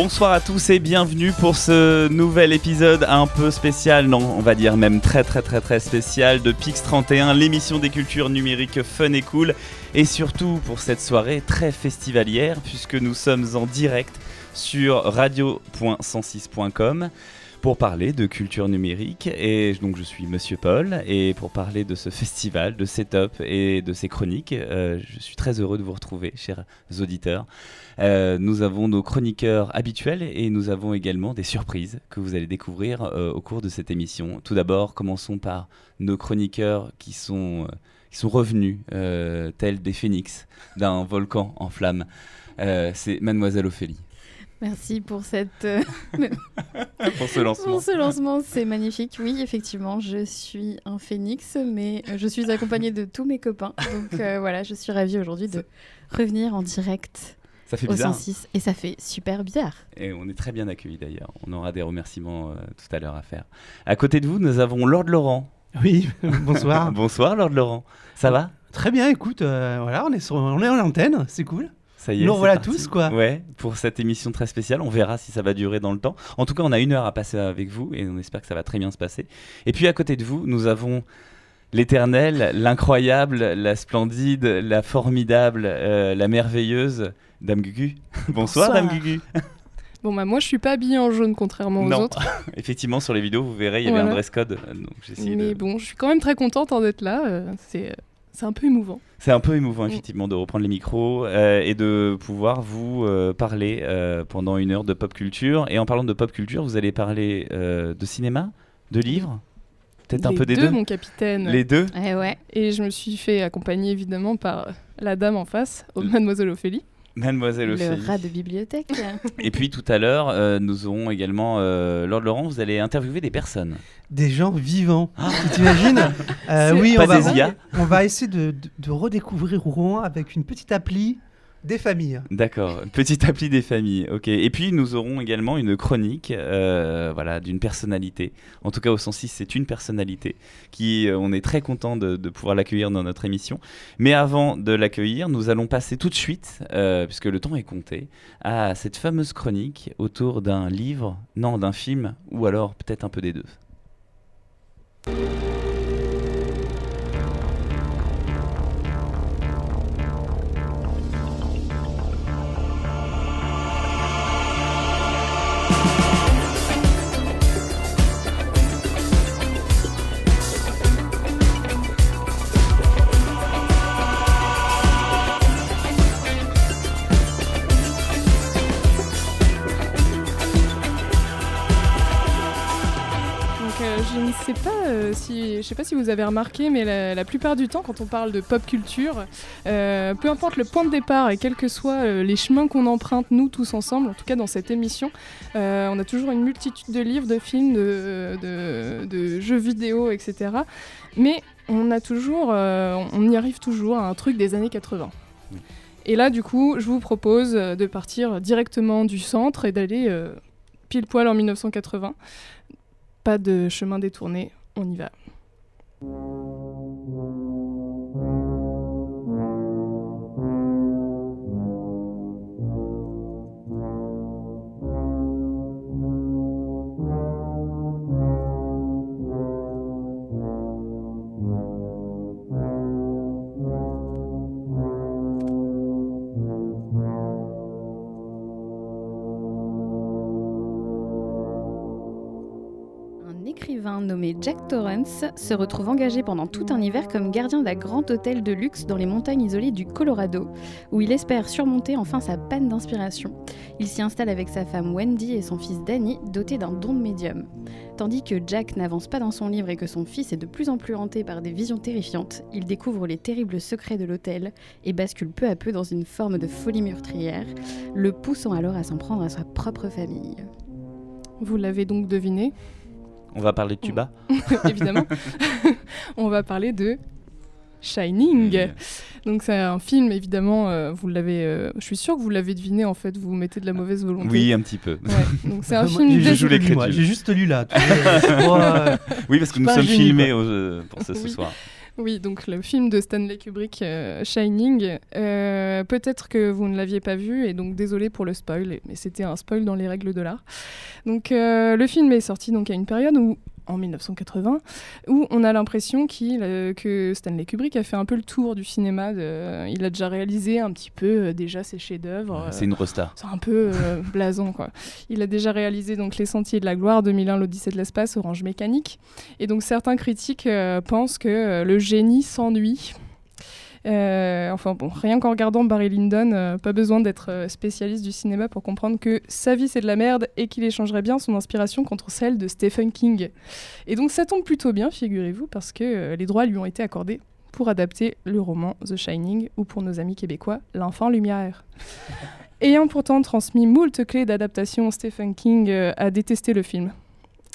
Bonsoir à tous et bienvenue pour ce nouvel épisode un peu spécial, non, on va dire même très très très très spécial de Pix 31, l'émission des cultures numériques fun et cool. Et surtout pour cette soirée très festivalière, puisque nous sommes en direct sur radio.106.com pour parler de culture numérique. Et donc je suis Monsieur Paul, et pour parler de ce festival, de Setup et de ses chroniques, euh, je suis très heureux de vous retrouver, chers auditeurs. Euh, nous avons nos chroniqueurs habituels et nous avons également des surprises que vous allez découvrir euh, au cours de cette émission. Tout d'abord, commençons par nos chroniqueurs qui sont, euh, qui sont revenus, tels des phénix d'un volcan en flammes. C'est Mademoiselle Ophélie. Merci pour cette euh, pour ce lancement. pour ce lancement, c'est magnifique. Oui, effectivement, je suis un phénix, mais je suis accompagnée de tous mes copains. Donc euh, voilà, je suis ravie aujourd'hui de revenir en direct Ça fait au bizarre. 106 et ça fait super bizarre. Et on est très bien accueillis d'ailleurs. On aura des remerciements euh, tout à l'heure à faire. À côté de vous, nous avons Lord Laurent. Oui, bonsoir. Bonsoir Lord Laurent. Ça va? Très bien, écoute, euh, voilà, on est, sur, on est en antenne, c'est cool. Ça y est. Nous revoilà parti. tous, quoi. Ouais, pour cette émission très spéciale. On verra si ça va durer dans le temps. En tout cas, on a une heure à passer avec vous et on espère que ça va très bien se passer. Et puis à côté de vous, nous avons l'éternelle, l'incroyable, la splendide, la formidable, euh, la merveilleuse Dame Gugu. Bonsoir, Bonsoir. Dame Gugu. Bon bah moi je suis pas habillée en jaune contrairement aux Non. autres, Effectivement, sur les vidéos, vous verrez, il y avait un Voilà. dress code. euh, Donc mais de... bon je suis quand même très contente hein, d'être là, euh, c'est c'est un peu émouvant. C'est un peu émouvant, Mm. effectivement, de reprendre les micros euh, et de pouvoir vous euh, parler euh, pendant une heure de pop culture. Et en parlant de pop culture, vous allez parler de cinéma, de livres, peut-être un peu des deux. mon capitaine. Les deux Eh ouais. Et je me suis fait accompagner évidemment par la dame en face, Mademoiselle Ophélie. Mademoiselle Le Ophélie. rat de bibliothèque. Et puis tout à l'heure, euh, nous aurons également, euh, Lord Laurent, vous allez interviewer des personnes. Des gens vivants. Ah. Tu t'imagines Euh, Oui, pas on va, des IA. on va essayer de, de- de redécouvrir Rouen avec une petite appli des familles. D'accord, petite appli des familles. Ok. Et puis nous aurons également une chronique, euh, voilà, d'une personnalité. En tout cas, au 106, c'est une personnalité qui, euh, on est très content de, de pouvoir l'accueillir dans notre émission. Mais avant de l'accueillir, nous allons passer tout de suite, euh, puisque le temps est compté, à cette fameuse chronique autour d'un livre, non, d'un film, ou alors peut-être un peu des deux. Sais pas euh, si je sais pas si vous avez remarqué, mais la, la plupart du temps quand on parle de pop culture, euh, peu importe le point de départ et quels que soient euh, les chemins qu'on emprunte nous tous ensemble, en tout cas dans cette émission, on a toujours une multitude de livres, de films, de, de- de jeux vidéo, etc. Mais on a toujours, on y arrive toujours à un truc des années 80. Oui. Et là, du coup, je vous propose de partir directement du centre et d'aller pile poil en 1980. Pas de chemin détourné, on y va. Se retrouve engagé pendant tout un hiver comme gardien d'un grand hôtel de luxe dans les montagnes isolées du Colorado, où il espère surmonter enfin sa panne d'inspiration. Il s'y installe avec sa femme Wendy et son fils Danny, doté d'un don de médium. Tandis que Jack n'avance pas dans son livre et que son fils est de plus en plus hanté par des visions terrifiantes, il découvre les terribles secrets de l'hôtel et bascule peu à peu dans une forme de folie meurtrière, le poussant alors à s'en prendre à sa propre famille. Vous l'avez donc deviné, On va parler de tuba? évidemment. on va parler de Shining. Donc c'est un film, évidemment, euh, vous l'avez, euh, je suis sûre que vous l'avez deviné en fait, vous mettez de la mauvaise volonté. Oui, un petit peu. Ouais, donc c'est un film j'ai je des- joue juste lu, moi, crédules. J'ai juste lu là. tu vois, euh, Oui, parce que nous sommes filmés au- euh, pour ce, ce Oui. soir. Oui, donc le film de Stanley Kubrick, euh, Shining. Euh, peut-être que vous ne l'aviez pas vu, et donc désolé pour le spoil, mais c'était un spoil dans les règles de l'art. Donc euh, le film est sorti donc à une période où en 1980, où on a l'impression qu'il, que Stanley Kubrick a fait un peu le tour du cinéma. il a déjà réalisé un petit peu déjà ses chefs-d'œuvre. c'est une resta. C'est un peu blason, quoi. Il a déjà réalisé donc Les Sentiers de la Gloire, 2001, L'Odyssée de l'espace, Orange Mécanique. Et donc certains critiques pensent que le génie s'ennuie. Euh, enfin bon, rien qu'en regardant Barry Lyndon, euh, pas besoin d'être euh, spécialiste du cinéma pour comprendre que sa vie c'est de la merde et qu'il échangerait bien son inspiration contre celle de Stephen King. Et donc ça tombe plutôt bien, figurez-vous, parce que les droits lui ont été accordés pour adapter le roman The Shining ou pour nos amis québécois, L'Enfant Lumière. Ayant pourtant transmis moult clés d'adaptation, Stephen King a détesté le film.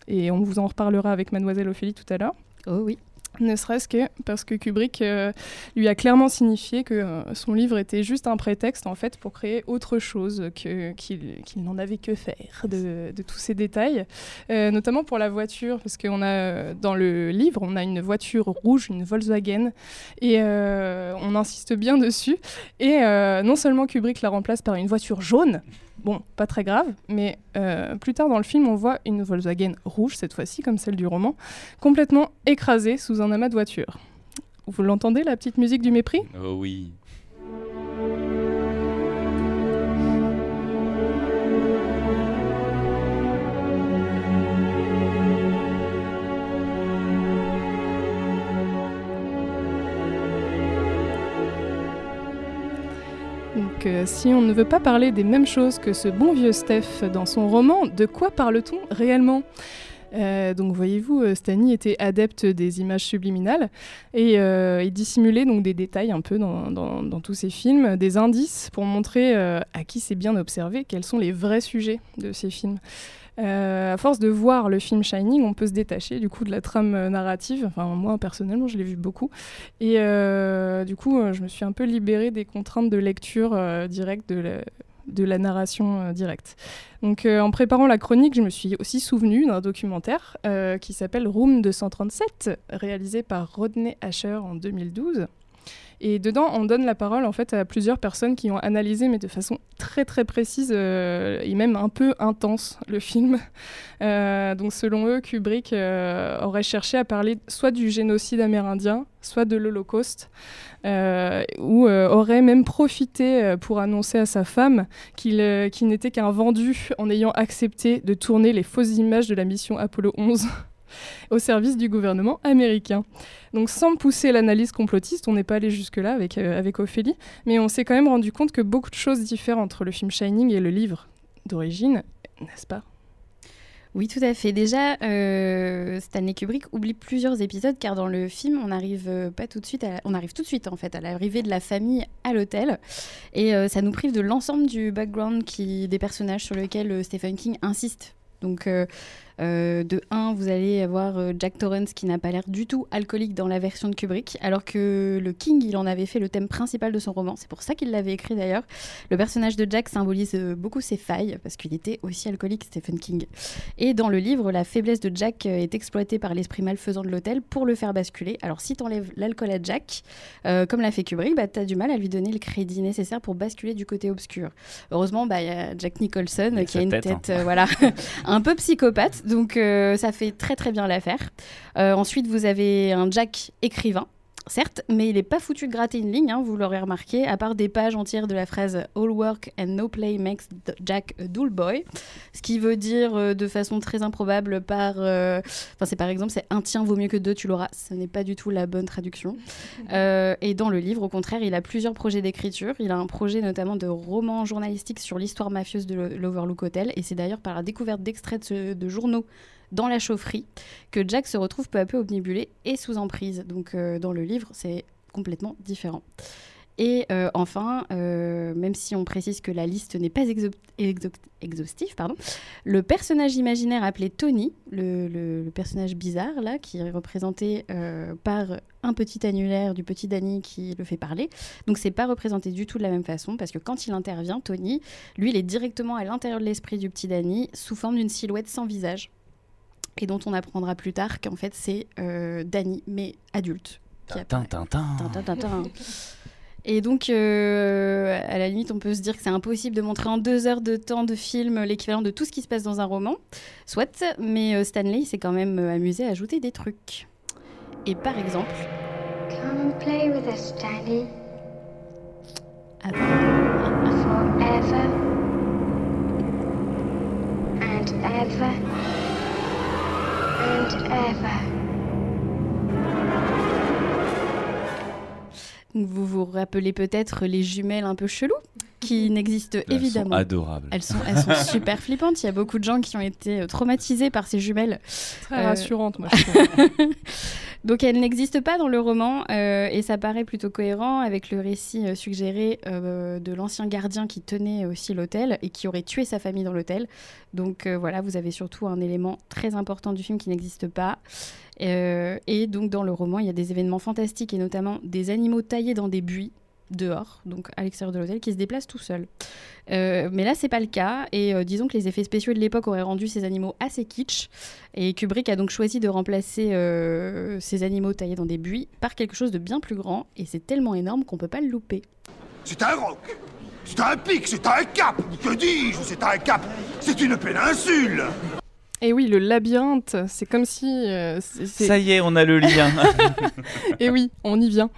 Et on vous en reparlera avec Mademoiselle Ophélie tout à l'heure. Oh oui. Ne serait-ce que parce que Kubrick euh, lui a clairement signifié que euh, son livre était juste un prétexte en fait pour créer autre chose qu'il n'en avait que faire de, tous ces détails, euh, notamment pour la voiture parce qu'on a dans le livre on a une voiture rouge, une Volkswagen et on insiste bien dessus. Et non seulement Kubrick la remplace par une voiture jaune Bon, pas très grave, mais euh, plus tard dans le film, on voit une Volkswagen rouge, cette fois-ci, comme celle du roman, complètement écrasée sous un amas de voitures. Vous l'entendez, la petite musique du mépris? Oh oui. Si on ne veut pas parler des mêmes choses que ce bon vieux Steph dans son roman, de quoi parle-t-on réellement euh, donc voyez-vous, euh, Stanley était adepte des images subliminales et euh, dissimulait donc des détails un peu dans, dans, tous ses films, des indices pour montrer à qui c'est bien observé quels sont les vrais sujets de ces films. Euh, à force de voir le film Shining, on peut se détacher du coup de la trame euh, narrative. Enfin, moi personnellement, je l'ai vu beaucoup. Et euh, du coup, je me suis un peu libérée des contraintes de lecture directe de la, narration directe. Donc, en préparant la chronique, je me suis aussi souvenue d'un documentaire qui s'appelle Room 237, réalisé par Rodney Asher en 2012. Et dedans, on donne la parole en fait à plusieurs personnes qui ont analysé, mais de façon très très précise euh, et même un peu intense, le film. Euh, donc selon eux, Kubrick euh, aurait cherché à parler soit du génocide amérindien, soit de l'Holocauste, ou aurait même profité pour annoncer à sa femme qu'il n'était qu'un vendu en ayant accepté de tourner les fausses images de la mission Apollo 11 au service du gouvernement américain. Donc sans pousser l'analyse complotiste, on n'est pas allé jusque-là avec, euh, avec Ophélie, mais on s'est quand même rendu compte que beaucoup de choses diffèrent entre le film Shining et le livre d'origine, n'est-ce pas? Oui, tout à fait. Déjà, euh, Stanley Kubrick oublie plusieurs épisodes car dans le film, on arrive euh, pas tout de suite, on arrive tout de suite en fait à l'arrivée de la famille à l'hôtel et ça nous prive de l'ensemble du background qui des personnages sur lesquels Stephen King insiste. Donc de 1, vous allez avoir euh, Jack Torrance qui n'a pas l'air du tout alcoolique dans la version de Kubrick, alors que le King, il en avait fait le thème principal de son roman. C'est pour ça qu'il l'avait écrit d'ailleurs. Le personnage de Jack symbolise euh, beaucoup ses failles, parce qu'il était aussi alcoolique, Stephen King. Et dans le livre, la faiblesse de Jack est exploitée par l'esprit malfaisant de l'hôtel pour le faire basculer. Alors si tu enlèves l'alcool à Jack, comme l'a fait Kubrick, bah, tu as du mal à lui donner le crédit nécessaire pour basculer du côté obscur. Heureusement, bah, il y a Jack Nicholson qui a une tête, hein. voilà, un peu psychopathe donc euh, ça fait très très bien l'affaire. Euh, ensuite, vous avez un Jack écrivain certes, mais il n'est pas foutu de gratter une ligne, hein, vous l'aurez remarqué, à part des pages entières de la phrase All work and no play makes Jack a dull boy, ce qui veut dire euh, de façon très improbable par. Enfin, c'est par exemple, c'est un tien vaut mieux que deux, tu l'auras. Ce n'est pas du tout la bonne traduction. et dans le livre, au contraire, il a plusieurs projets d'écriture. Il a un projet notamment de roman journalistique sur l'histoire mafieuse de l'Overlook Hotel, et c'est d'ailleurs par la découverte d'extraits de journaux dans la chaufferie que Jack se retrouve peu à peu omnibulé et sous emprise. Donc euh, dans le livre, c'est complètement différent. Et euh, enfin, euh, même si on précise que la liste n'est pas exhaustive, pardon, le personnage imaginaire appelé Tony, le, personnage bizarre là, qui est représenté par un petit annulaire du petit Danny qui le fait parler, donc c'est pas représenté du tout de la même façon parce que quand il intervient, Tony, lui, il est directement à l'intérieur de l'esprit du petit Danny sous forme d'une silhouette sans visage et dont on apprendra plus tard qu'en fait c'est euh, Danny, mais adulte. qui Tin, apparaît. tin, tin. Tin, tin, tin, tin. Et donc, euh, à la limite, on peut se dire que c'est impossible de montrer en deux heures de temps de film l'équivalent de tout ce qui se passe dans un roman. Soit, mais euh, Stanley s'est quand même amusé à ajouter des trucs. Et par exemple, Come play with us, avant- Forever. And ever. Vous vous rappelez peut-être les jumelles un peu cheloues? Qui n'existent Elles sont évidemment. adorables. Elles sont, elles sont super flippantes. Il y a beaucoup de gens qui ont été euh, traumatisés par ces jumelles. Très Euh, rassurante, moi, je trouve. Donc elles n'existent pas dans le roman euh, et ça paraît plutôt cohérent avec le récit euh, suggéré euh, de l'ancien gardien qui tenait aussi l'hôtel et qui aurait tué sa famille dans l'hôtel. Donc euh, voilà, vous avez surtout un élément très important du film qui n'existe pas. Euh, et donc dans le roman, il y a des événements fantastiques et notamment des animaux taillés dans des buis dehors, donc à l'extérieur de l'hôtel, qui se déplacent tout seuls. Euh, mais là, c'est pas le cas. Et euh, disons que les effets spéciaux de l'époque auraient rendu ces animaux assez kitsch. Et Kubrick a donc choisi de remplacer euh, ces animaux taillés dans des buis par quelque chose de bien plus grand. Et c'est tellement énorme qu'on peut pas le louper. C'est un roc. C'est un pic, c'est un cap. Que dis-je? C'est un cap. C'est une péninsule. Et oui, le labyrinthe, c'est comme si. euh, Ça y est, on a le lien. Et oui, on y vient.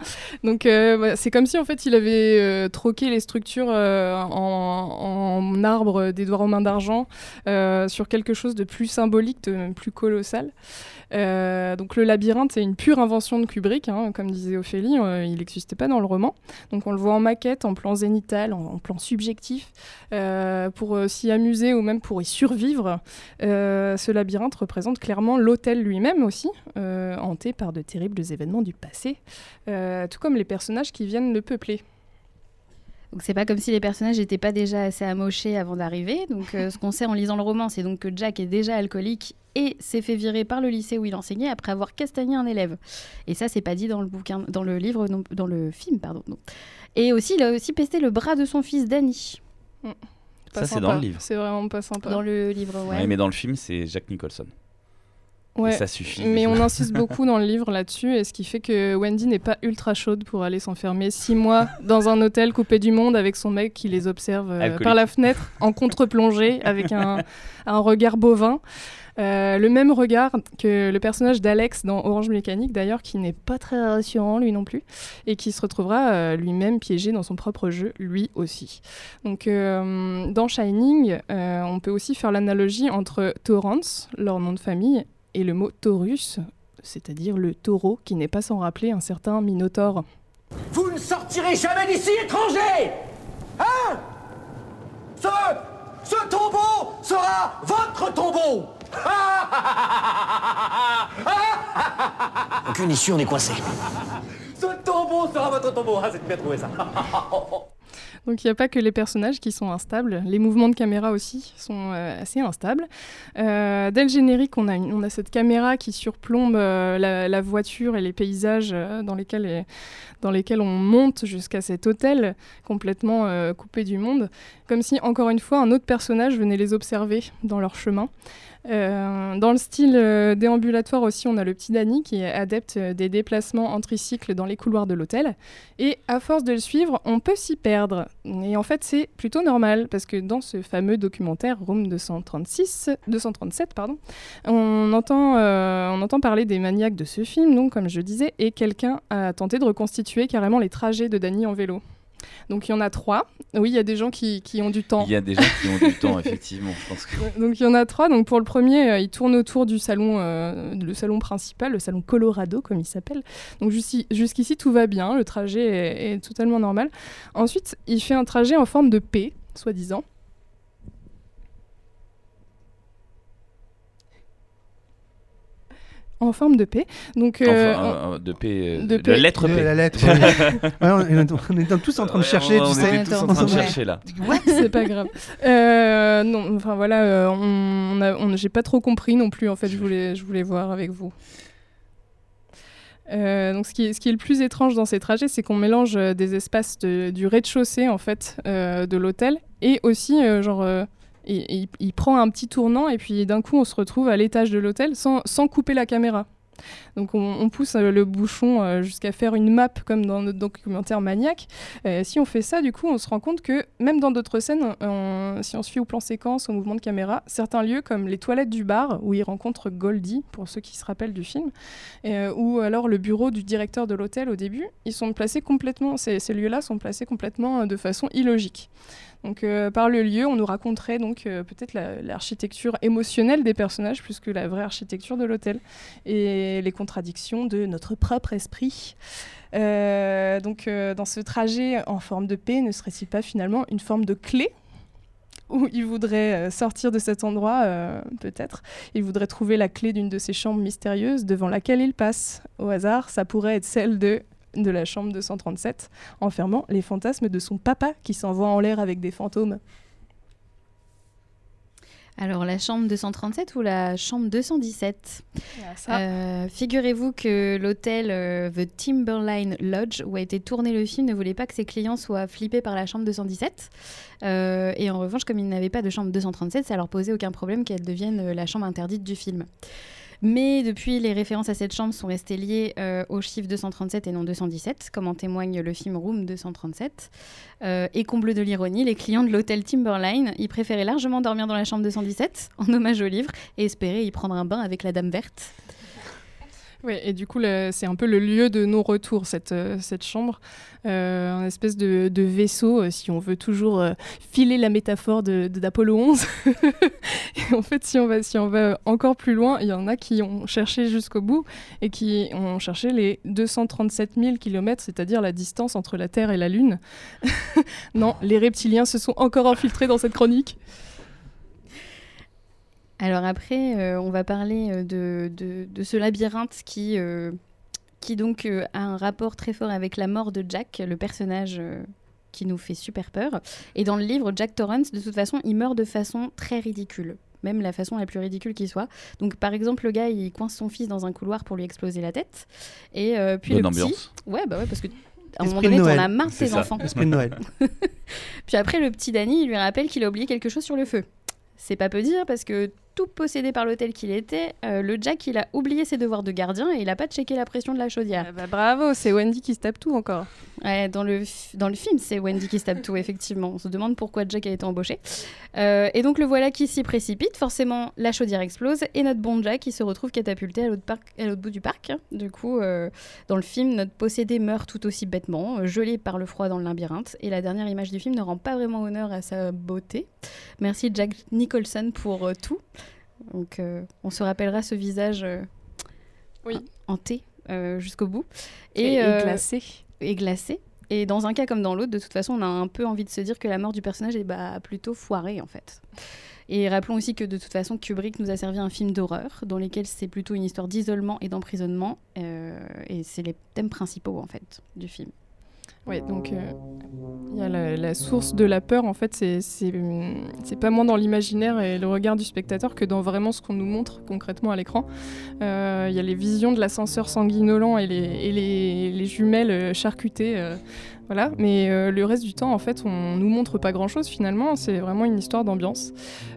Donc euh, c'est comme si en fait il avait euh, troqué les structures en, en arbre d'Édouard aux mains d'argent sur quelque chose de plus symbolique, de plus colossal. Euh, donc le labyrinthe, c'est une pure invention de Kubrick, hein, comme disait Ophélie, euh, il n'existait pas dans le roman. Donc on le voit en maquette, en plan zénital, en, plan subjectif, euh, pour s'y amuser ou même pour y survivre. Ce labyrinthe représente clairement l'hôtel lui-même aussi, hanté par de terribles événements du passé, tout comme les personnages qui viennent le peupler. Donc c'est pas comme si les personnages n'étaient pas déjà assez amochés avant d'arriver. Donc euh, ce qu'on sait en lisant le roman, c'est donc que Jack est déjà alcoolique et s'est fait virer par le lycée où il enseignait après avoir castagné un élève. Et ça, c'est pas dit dans le bouquin, dans le livre, non- dans le film, pardon. non. Et aussi, il a aussi pesté le bras de son fils Danny Pas Ça, c'est dans le livre. C'est vraiment pas sympa. dans le livre. Ouais. Ouais, mais dans le film, c'est Jack Nicholson. Ouais. Et ça suffit. Mais on insiste beaucoup dans le livre là-dessus, et ce qui fait que Wendy n'est pas ultra chaude pour aller s'enfermer six mois dans un hôtel coupé du monde avec son mec qui les observe euh, par la fenêtre en contre-plongée avec un, un regard bovin. Euh, le même regard que le personnage d'Alex dans Orange Mécanique d'ailleurs, qui n'est pas très rassurant lui non plus, et qui se retrouvera euh, lui-même piégé dans son propre jeu, lui aussi. Donc euh, dans Shining, on peut aussi faire l'analogie entre Torrance, leur nom de famille, et le mot Taurus, c'est-à-dire le taureau qui n'est pas sans rappeler un certain Minotaure. Vous ne sortirez jamais d'ici, étrangers Hein! Ce... Ce tombeau sera votre tombeau! Aucune issue, on est coincé. Ce tombeau sera votre tombeau. Ah, c'est bien trouvé ça Donc il n'y a pas que les personnages qui sont instables, les mouvements de caméra aussi sont euh, assez instables. Euh, dès le générique, on a, cette caméra qui surplombe euh, la, voiture et les paysages dans, lesquels on monte jusqu'à cet hôtel complètement coupé du monde, comme si encore une fois un autre personnage venait les observer dans leur chemin. Dans le style déambulatoire aussi, on a le petit Danny qui est adepte des déplacements en tricycle dans les couloirs de l'hôtel. Et à force de le suivre, on peut s'y perdre. Et en fait, c'est plutôt normal parce que dans ce fameux documentaire Room 236, 237, pardon, on entend, euh, on entend parler des maniaques de ce film, donc comme je disais, et quelqu'un a tenté de reconstituer carrément les trajets de Danny en vélo. Donc il y en a trois. Oui, il y a des gens qui, qui ont du temps. Il y a des gens qui ont du temps, effectivement. Je pense que... Donc il y en a trois. Donc pour le premier, euh, il tourne autour du salon, euh, le salon principal, le salon Colorado comme il s'appelle. Donc jusqu'ici, tout va bien, le trajet est, est totalement normal. Ensuite, il fait un trajet en forme de P, soi-disant. En forme de P. Donc euh, Enfin, euh, de P. euh, de de P. la lettre P. la lettre. ouais. On, est, on est tous en train de Ouais, chercher, on, tu on sais. était tous en train de chercher là. c'est pas grave. Euh, non, enfin voilà, euh, on, on a- on- j'ai pas trop compris non plus. En fait, je voulais, je voulais voir avec vous. Euh, donc, ce qui, est, ce qui est le plus étrange dans ces trajets, c'est qu'on mélange euh, des espaces de- du rez-de-chaussée en fait euh, de l'hôtel et aussi euh, genre. Il, prend un petit tournant et puis d'un coup on se retrouve à l'étage de l'hôtel sans, couper la caméra. Donc on, pousse euh, le bouchon euh, jusqu'à faire une map comme dans notre documentaire Maniac. Si on fait ça, du coup, on se rend compte que même dans d'autres scènes, si on se fie au plan séquence, au mouvement de caméra, certains lieux comme les toilettes du bar où il rencontre Goldie, pour ceux qui se rappellent du film, euh, ou alors le bureau du directeur de l'hôtel au début, ils sont placés complètement, ces, lieux-là sont placés complètement de façon illogique. Donc euh, par le lieu, on nous raconterait donc euh, peut-être la- l'architecture émotionnelle des personnages plus que la vraie architecture de l'hôtel et les contradictions de notre propre esprit. Euh, donc dans ce trajet en forme de P, ne serait-il pas finalement une forme de clé où il voudrait sortir de cet endroit, peut-être? Il voudrait trouver la clé d'une de ces chambres mystérieuses devant laquelle il passe. Au hasard, ça pourrait être celle de, de la chambre 237, enfermant les fantasmes de son papa qui s'envoie en l'air avec des fantômes. Alors, la chambre 237 ou la chambre 217 Ça, Euh, Figurez-vous que l'hôtel euh, The Timberline Lodge, où a été tourné le film, ne voulait pas que ses clients soient flippés par la chambre 217. Euh, et en revanche, comme ils n'avaient pas de chambre 237, ça leur posait aucun problème qu'elle devienne la chambre interdite du film. Mais depuis, les références à cette chambre sont restées liées euh, au chiffre 237 et non 217, comme en témoigne le film Room 237. Euh, et comble de l'ironie, les clients de l'hôtel Timberline, ils préféraient largement dormir dans la chambre 217, en hommage au livre, et espéraient y prendre un bain avec la Dame Verte. Et du coup, c'est un peu le lieu de non-retour, cette, euh, cette chambre. Euh, un espèce de, de vaisseau, euh, si on veut toujours euh, filer la métaphore de, de- d'Apollo 11. et en fait, si on, va, si on va encore plus loin, il y en a qui ont cherché jusqu'au bout et qui ont cherché les 237 000 km, c'est-à-dire la distance entre la Terre et la Lune. non, les reptiliens se sont encore infiltrés dans cette chronique. Alors après, euh, on va parler euh, de, de- de ce labyrinthe qui, euh, qui donc euh, a un rapport très fort avec la mort de Jack, le personnage euh, qui nous fait super peur. Et dans le livre, Jack Torrance, de toute façon, il meurt de façon très ridicule. Même la façon la plus ridicule qui soit. Donc, par exemple, le gars, il coince son fils dans un couloir pour lui exploser la tête. Et euh, puis Bonne le petit... ambiance. Ouais, bah ouais, parce que à un moment donné, t'en as marre de C'est tes ça. enfants. Esprit de Noël. Puis après, le petit Danny, il lui rappelle qu'il a oublié quelque chose sur le feu. C'est pas peu dire parce que tout possédé par l'hôtel qu'il était, euh, le Jack, il a oublié ses devoirs de gardien et il a pas checké la pression de la chaudière. Ah bah, bravo, c'est Wendy qui se tape tout encore. Ouais, dans, le dans le film, c'est Wendy qui se tape tout, effectivement. On se demande pourquoi Jack a été embauché. Euh, et donc le voilà qui s'y précipite. Forcément, la chaudière explose et notre bon Jack, qui se retrouve catapulté à l'autre, parc- à l'autre bout du parc. Du coup, euh, dans le film, notre possédé meurt tout aussi bêtement, gelé par le froid dans le labyrinthe. Et la dernière image du film ne rend pas vraiment honneur à sa beauté. Merci Jack Nicholson pour tout. Donc euh, on se rappellera ce visage euh, Oui. hanté euh, jusqu'au bout. Et, euh, glacé. et glacé. Et dans un cas comme dans l'autre, de toute façon, on a un peu envie de se dire que la mort du personnage est bah, plutôt foirée en fait. Et rappelons aussi que de toute façon, Kubrick nous a servi un film d'horreur dans lequel c'est plutôt une histoire d'isolement et d'emprisonnement. euh, et c'est les thèmes principaux en fait du film. Oui, donc euh, il y a la, source de la peur, en fait, c'est- pas moins dans l'imaginaire et le regard du spectateur que dans vraiment ce qu'on nous montre concrètement à l'écran. Euh, Il y a les visions de l'ascenseur sanguinolent et les, et les, les jumelles euh, charcutées. Voilà, mais euh, le reste du temps, en fait, on nous montre pas grand-chose finalement. C'est vraiment une histoire d'ambiance.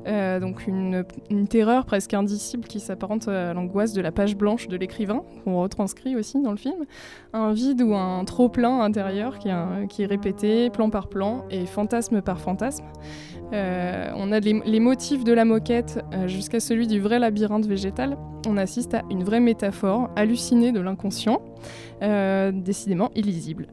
Euh, donc une, terreur presque indicible qui s'apparente à l'angoisse de la page blanche de l'écrivain, qu'on retranscrit aussi dans le film un vide ou un trop-plein intérieur qui est, répété plan par plan et fantasme par fantasme. Euh, on a les, les motifs de la moquette jusqu'à celui du vrai labyrinthe végétal. On assiste à une vraie métaphore hallucinée de l'inconscient, décidément illisible.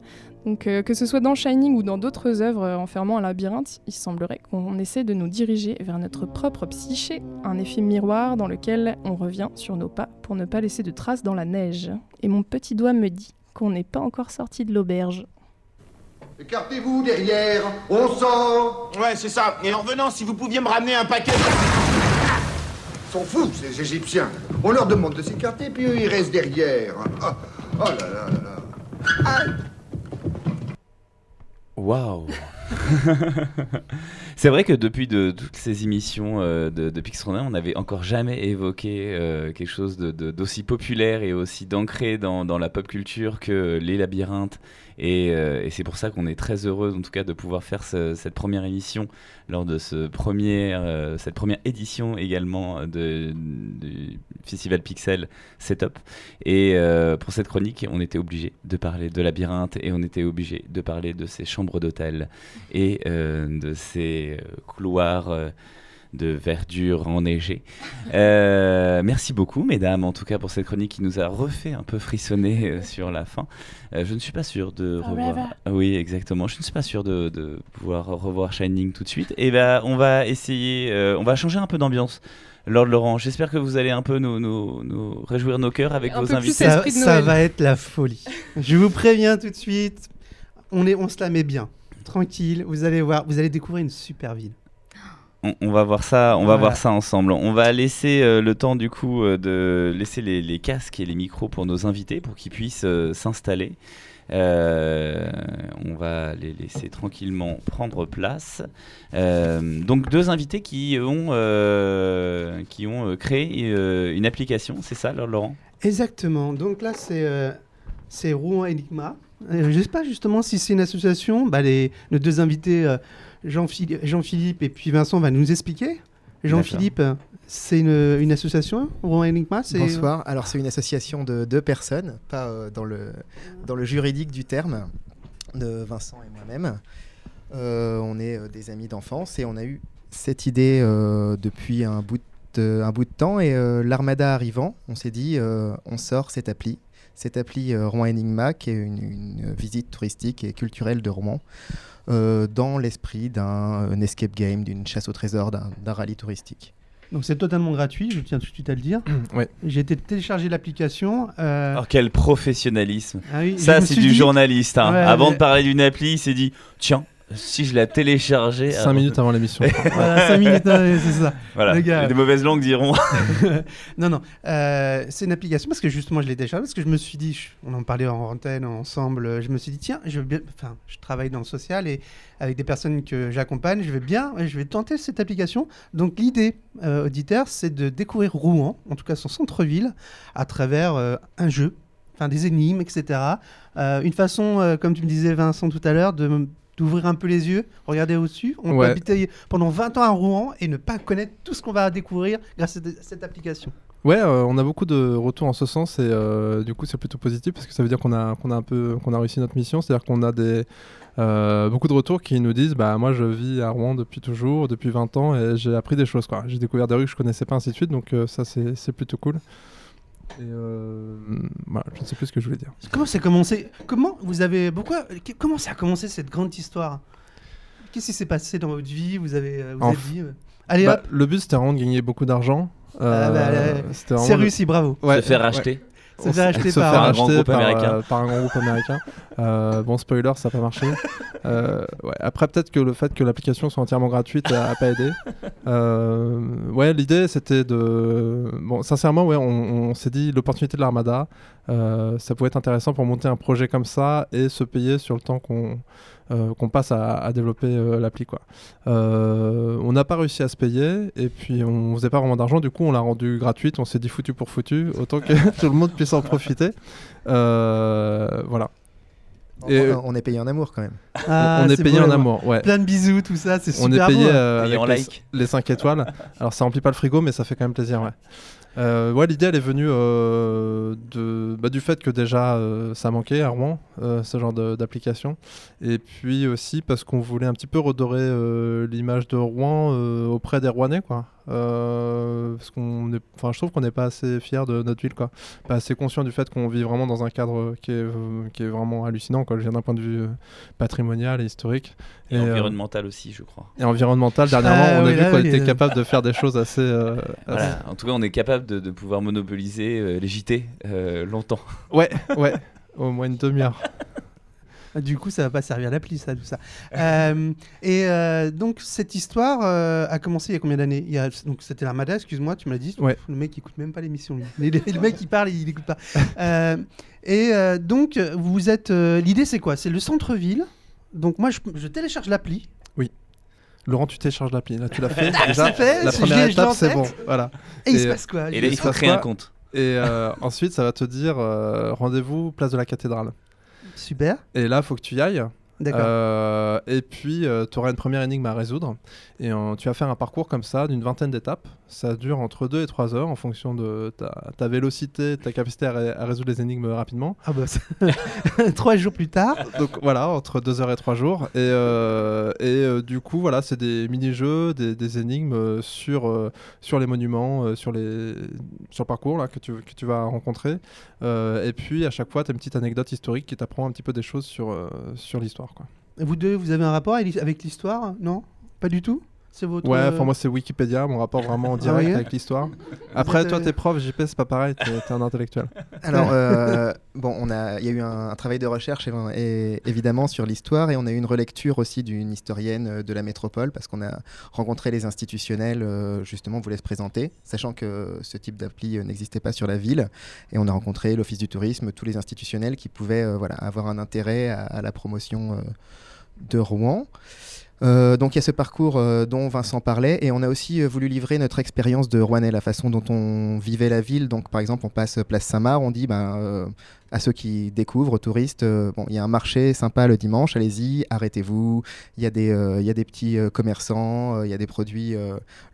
Donc, euh, que ce soit dans Shining ou dans d'autres œuvres euh, enfermant un labyrinthe, il semblerait qu'on essaie de nous diriger vers notre propre psyché, un effet miroir dans lequel on revient sur nos pas pour ne pas laisser de traces dans la neige. Et mon petit doigt me dit qu'on n'est pas encore sorti de l'auberge. Écartez-vous derrière, on sort Ouais, c'est ça. Et en revenant, si vous pouviez me ramener un paquet. Ils sont fous, ces Égyptiens. On leur demande de s'écarter, puis eux, ils restent derrière. Oh, oh là là là là. Aïe. Waouh C'est vrai que depuis de, toutes ces émissions euh, de, de Pixronin, on n'avait encore jamais évoqué euh, quelque chose de- de- d'aussi populaire et aussi d'ancré dans la pop culture que les labyrinthes. Et, euh, et c'est pour ça qu'on est très heureux, en tout cas, de pouvoir faire ce- cette première émission lors de ce premier, euh, cette première édition également de, du Festival Pixel Setup. Et euh, pour cette chronique, on était obligé de parler de labyrinthe et on était obligé de parler de ces chambres d'hôtel et de ces couloirs de verdure enneigée. Euh, merci beaucoup, mesdames, en tout cas pour cette chronique qui nous a refait un peu frissonner euh, sur la fin. Euh, je ne suis pas sûr de revoir. Ah Oui, exactement. Je ne suis pas sûr de, de pouvoir revoir Shining tout de suite. Et ben, on va essayer. euh, on va changer un peu d'ambiance. Lord Laurent, j'espère que vous allez un peu nous, nous- nous réjouir nos cœurs avec Un vos invités. Ça, va être la folie. Je vous préviens tout de suite. On, est, on se la met bien. Tranquille. Vous allez voir. Vous allez découvrir une super ville. On, on va voir ça, on va voir ça ensemble. On va laisser euh, le temps du coup euh, de laisser les, les casques et les micros pour nos invités pour qu'ils puissent euh, s'installer. On va les laisser tranquillement prendre place. Donc deux invités qui ont qui ont créé une application, c'est ça, Laurent? Exactement. Donc là, c'est Rouen Enigma. Je ne sais pas justement si c'est une association. Bah, les, nos deux invités, Jean-Philippe et puis Vincent, va nous expliquer. Jean-Philippe, c'est une, une association, Enigma Bonsoir. Alors c'est une association de deux personnes, pas euh, dans, le, dans le juridique du terme, de Vincent et moi-même. Euh, on est euh, des amis d'enfance et on a eu cette idée depuis un bout de, un bout de temps et l'armada arrivant, on s'est dit on sort cette appli. Cette appli euh, Rouen Enigma qui est une, une visite touristique et culturelle de Rouen euh, dans l'esprit d'un un escape game, d'une chasse au trésor, d'un rallye touristique. Donc c'est totalement gratuit, je tiens tout de suite à le dire. Ouais. J'ai été télécharger l'application. euh, Alors quel professionnalisme ah oui, Ça, c'est du dit- journaliste. hein. Ouais, Avant mais- de parler d'une appli, il s'est dit tiens, si je la téléchargeais. 5 avant- minutes avant l'émission. Voilà, 5 minutes, c'est ça. Voilà, Le gars. des mauvaises langues diront. non, non. euh, c'est une application parce que justement, je l'ai téléchargée parce que je me suis dit, je- on en parlait en antenne ensemble. Je me suis dit, tiens, je veux bien. Enfin, je travaille dans le social et avec des personnes que j'accompagne, je vais bien, je vais tenter cette application. Donc, l'idée, euh, auditeur, c'est de découvrir Rouen, en tout cas son centre-ville, à travers euh, un jeu, enfin des énigmes, etc. Une façon, comme tu me disais, Vincent, tout à l'heure, de d'ouvrir un peu les yeux, regarder au-dessus. On Ouais. peut habiter pendant 20 ans à Rouen et ne pas connaître tout ce qu'on va découvrir grâce à cette- application. Ouais, euh, on a beaucoup de retours en ce sens et euh, du coup c'est plutôt positif parce que ça veut dire qu'on a qu'on a un peu qu'on a réussi notre mission, c'est-à-dire qu'on a des euh, beaucoup de retours qui nous disent bah moi je vis à Rouen depuis toujours, depuis 20 ans et j'ai appris des choses quoi. J'ai découvert des rues que je connaissais pas ainsi de suite donc ça c'est plutôt cool. Et euh, voilà, je ne sais plus ce que je voulais dire. Comment ça a commencé? Comment vous avez pourquoi Comment ça a commencé cette grande histoire? Qu'est-ce qui s'est passé dans votre vie? Vous avez euh, vous dit euh, allez Bah, hop, le but c'était vraiment de gagner beaucoup d'argent. Ah bah, Euh, c'était vraiment réussi, bravo. Ouais, se faire ouais. Se faire acheter se par faire un grand acheter groupe par, américain. euh, par un grand groupe américain. Euh, bon, spoiler, ça n'a pas marché. Euh, ouais. Après, peut-être que le fait que l'application soit entièrement gratuite a, a pas aidé. Euh, ouais, l'idée c'était de. Bon, sincèrement, ouais, on, on s'est dit l'opportunité de l'Armada, ça pouvait être intéressant pour monter un projet comme ça et se payer sur le temps qu'on qu'on passe à, à développer euh, l'appli. quoi. Euh, on n'a pas réussi à se payer et puis on faisait pas vraiment d'argent. Du coup, on l'a rendu gratuite. On s'est dit foutu pour foutu, autant que tout le monde puisse en profiter. Euh, voilà. Et- on, on est payé en amour quand même. Ah, on est payé beau, en amour. Ouais. Plein de bisous, tout ça, c'est On super est payé beau, hein. euh, avec en les, like. les 5 étoiles. Alors ça remplit pas le frigo, mais ça fait quand même plaisir. Ouais. Euh, ouais, l'idée elle est venue euh, de, bah, du fait que déjà euh, ça manquait à Rouen, ce genre d'application. Et puis aussi parce qu'on voulait un petit peu redorer l'image de Rouen auprès des Rouennais. Quoi. Euh, parce qu'on est, enfin, je trouve qu'on n'est pas assez fier de notre ville. Quoi. Pas assez conscient du fait qu'on vit vraiment dans un cadre qui est, qui est vraiment hallucinant. Quoi. Je viens d'un point de vue euh, patrimonial et historique. Et, euh, environnemental aussi, je crois. et environnemental, dernièrement, Ah on a oui, vu qu'on oui, était capable de faire des choses assez. euh. En tout cas, on est capable de, de pouvoir monopoliser euh, les JT euh, longtemps. Ouais, ouais, au moins une demi-heure. Ah, Du coup, ça va pas servir l'appli, ça, tout ça. Euh, et euh, donc, cette histoire euh, a commencé il y a combien d'années? Il y a- Donc, c'était l'Armada, excuse-moi, tu me l'as dit. Ouais. Le mec, il écoute même pas l'émission, lui. Le, le mec, il parle, il écoute pas. Euh, et euh, donc, vous êtes. euh, L'idée, c'est quoi? C'est le centre-ville Donc moi, je, je télécharge l'appli. Laurent, tu télécharges l'appli. Là, tu l'as fait. Ah, Déjà, fait, la première étape, c'est bon. Voilà. Et, il se passe quoi? Et là, il faut passe créer un quoi compte. Et euh, ensuite, ça va te dire euh, rendez-vous place de la cathédrale. Super. Et là, faut que tu y ailles. D'accord. Euh, et puis, tu auras une première énigme à résoudre. Et euh, tu vas faire un parcours comme ça d'une vingtaine d'étapes. Ça dure entre 2 et 3 heures en fonction de ta, ta vélocité, ta capacité à, ré- à résoudre les énigmes rapidement. Ah bah, ça- trois jours plus tard. Donc voilà, entre 2 heures et 3 jours. Et, euh, et euh, du coup, voilà, c'est des mini-jeux, des, des énigmes euh, sur, euh, sur les monuments, euh, sur, les, sur le parcours là, que, tu, que tu vas rencontrer. Euh, et puis, à chaque fois, tu as une petite anecdote historique qui t'apprend un petit peu des choses sur, euh, sur l'histoire. Vous deux, vous avez un rapport avec l'histoire? Non? Pas du tout? C'est votre. Ouais, euh, enfin moi c'est Wikipédia, mon rapport vraiment en Ah direct avec l'histoire. Après toi euh, t'es prof, JP c'est pas pareil, t'es un intellectuel. Alors, euh, bon, on a, il y a eu un, un travail de recherche et- évidemment sur l'histoire et on a eu une relecture aussi d'une historienne euh, de la métropole parce qu'on a rencontré les institutionnels, euh, justement, voulaient se présenter, sachant que ce type d'appli euh, n'existait pas sur la ville. Et on a rencontré l'Office du tourisme, tous les institutionnels qui pouvaient euh, voilà, avoir un intérêt à, à la promotion euh, de Rouen. Euh, donc il y a ce parcours euh, dont Vincent parlait et on a aussi euh, voulu livrer notre expérience de Rouennais, la façon dont on vivait la ville. Donc par exemple on passe place Saint-Marc, on dit ben, à ceux qui découvrent, aux touristes, euh, bon il y a un marché sympa le dimanche, allez-y, arrêtez-vous. Il y, a des, euh, y a des petits euh, commerçants, euh, il y a des produits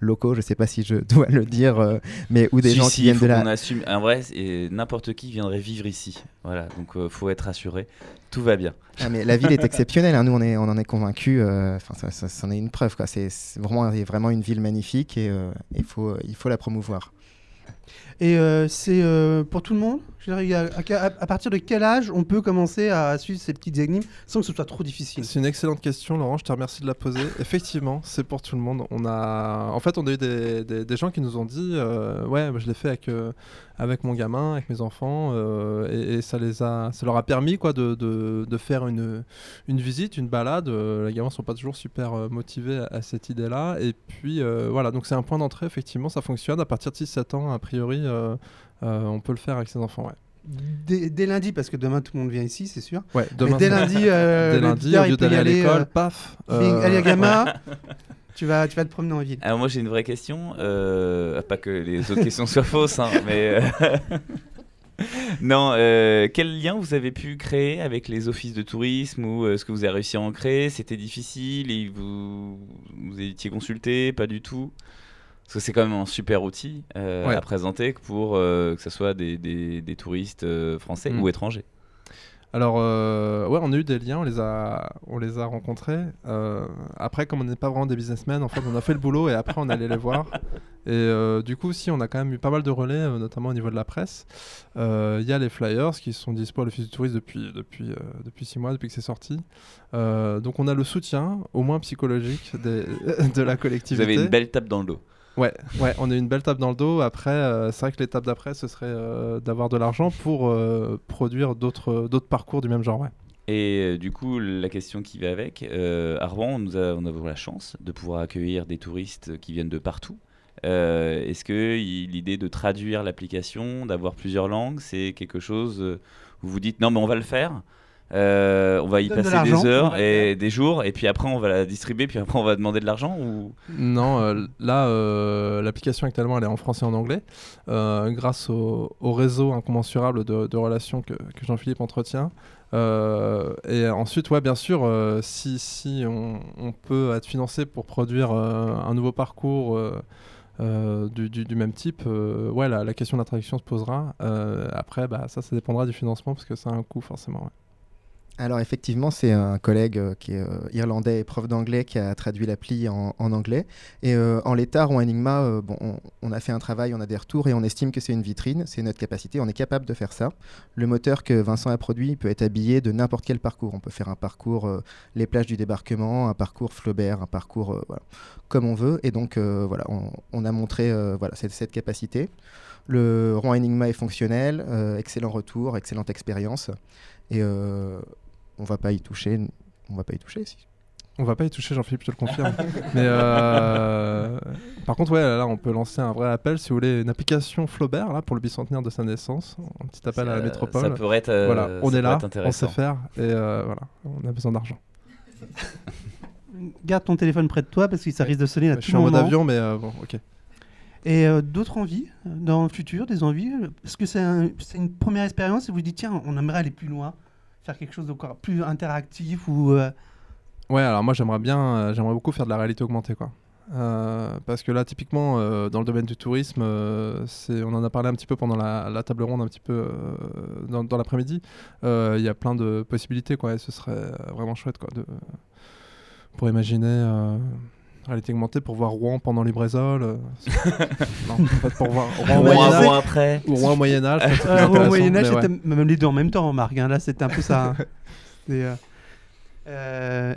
locaux, je ne sais pas si je dois le dire, mais ou des Si, gens si, qui viennent de la... qu'on assume. En vrai, n'importe qui viendrait vivre ici. Voilà, donc faut être rassuré. Tout va bien. Ah, mais la ville est exceptionnelle, hein. nous on, est, on en est convaincus, enfin ça, ça, c'en est une preuve, quoi. C'est, vraiment, vraiment une ville magnifique et il, faut, il faut la promouvoir. Et euh, c'est euh, pour tout le monde Je à, à- à partir de quel âge on peut commencer à suivre ces petites énigmes sans que ce soit trop difficile? C'est une excellente question Laurent, je te remercie de la poser. Effectivement, c'est pour tout le monde. On a, en fait, on a eu des, des- des gens qui nous ont dit, euh, ouais, je l'ai fait avec, avec mon gamin, avec mes enfants, et, et ça les a, ça leur a permis quoi de, de, de faire une, une visite, une balade. Les gamins sont pas toujours super motivés à, à cette idée-là, et puis voilà, donc c'est un point d'entrée. Effectivement, ça fonctionne à partir de 6-7 ans, a priori, euh, euh, on peut le faire avec ses enfants. Ouais. dès, dès lundi, parce que demain tout le monde vient ici, c'est sûr. Ouais, Mais demain, dès lundi, euh, Dès lundi, au lieu d'aller à l'école, euh, paf. euh, Allez, gamin, tu vas, tu vas te promener en ville. Alors moi j'ai une vraie question, euh, pas que les autres questions soient fausses, hein, mais euh, non, euh, quel lien vous avez pu créer avec les offices de tourisme ou euh, est-ce que vous avez réussi à en créer? C'était difficile et vous vous étiez consulté Pas du tout? Parce que c'est quand même un super outil euh, Ouais. à présenter pour euh, que ce soit des, des- des touristes euh, français Mm. ou étrangers. Alors, euh, ouais, on a eu des liens, on les a, on les a rencontrés. Euh, après, comme on n'est pas vraiment des businessmen, en fait, on a fait le boulot et après, on allait les voir. Et euh, du coup, si, on a quand même eu pas mal de relais, notamment au niveau de la presse. Il y a les flyers qui sont dispo à l'Office du tourisme depuis, depuis, depuis six mois, depuis que c'est sorti. Donc, on a le soutien, au moins psychologique, des- de la Vous collectivité. avez une belle tape dans le dos. Ouais, ouais, on a une belle tape dans le dos. Après, euh, c'est vrai que l'étape d'après, ce serait euh, d'avoir de l'argent pour euh, produire d'autres parcours du même genre. Ouais. Et du coup, la question qui va avec, à Rouen, on, nous a, on a la chance de pouvoir accueillir des touristes qui viennent de partout. Est-ce que l'idée de traduire l'application, d'avoir plusieurs langues, c'est quelque chose où vous dites non mais on va le faire, euh, on va y de passer des on heures et des jours, et puis après on va la distribuer, puis après on va demander de l'argent ou? Non, euh, là, euh, l'application actuellement, elle est en français et en anglais, euh, grâce au, au réseau incommensurable de, de relations que, que Jean-Philippe entretient. Euh, et ensuite, ouais, bien sûr, euh, si, si on, on peut être financé pour produire euh, un nouveau parcours euh, euh, du, du- du même type, euh, ouais, la, la question de la traduction se posera. Euh, après, bah, ça, ça dépendra du financement parce que ça a un coût forcément. ouais. Alors effectivement, c'est un collègue euh, qui est euh, irlandais et prof d'anglais qui a traduit l'appli en, en anglais. Et euh, en l'état, ou Enigma, on, a fait un travail, on a des retours et on estime que c'est une vitrine, c'est notre capacité, on est capable de faire ça. Le moteur que Vincent a produit peut être habillé de n'importe quel parcours. On peut faire un parcours les plages du débarquement, un parcours Flaubert, un parcours comme on veut. Et donc voilà, on, a montré cette, capacité. Le rond Enigma est fonctionnel, excellent retour, excellente expérience. Et on va pas y toucher. On va pas y toucher. Si. On va pas y toucher, Jean-Philippe, je te le confirme. Mais euh, par contre, ouais, là, on peut lancer un vrai appel si vous voulez une application Flaubert là pour le bicentenaire de sa naissance. Un petit appel à la métropole. ça pourrait être, euh, voilà, ça on est là, on sait faire et euh, voilà, on a besoin d'argent. Garde ton téléphone près de toi parce que ça risque de sonner à Je tout suis en mode moment. avion, mais euh, bon, ok. Et euh, d'autres envies dans le futur, des envies Parce que c'est un- c'est une première expérience et vous dites, tiens, on aimerait aller plus loin, faire quelque chose d'encore plus interactif ou. euh, Ouais, alors moi j'aimerais bien, euh, j'aimerais beaucoup faire de la réalité augmentée, quoi. Euh, parce que là, typiquement, dans le domaine du tourisme, euh, on en a parlé un petit peu pendant la, table ronde, un petit peu dans, dans l'après-midi. Il y a plein de possibilités, quoi. Et ce serait vraiment chouette, quoi, de, pour imaginer réalité augmentée pour voir Rouen pendant les Brésoles. euh, non, en fait, pour voir Rouen Rouen Moyen Âge. après. Ou Rouen au Moyen Âge. euh, au intéressant, Moyen-Âge, mais ouais. c'était même les deux en même temps, Marc. hein, Là, c'était un peu ça. hein. Euh, euh,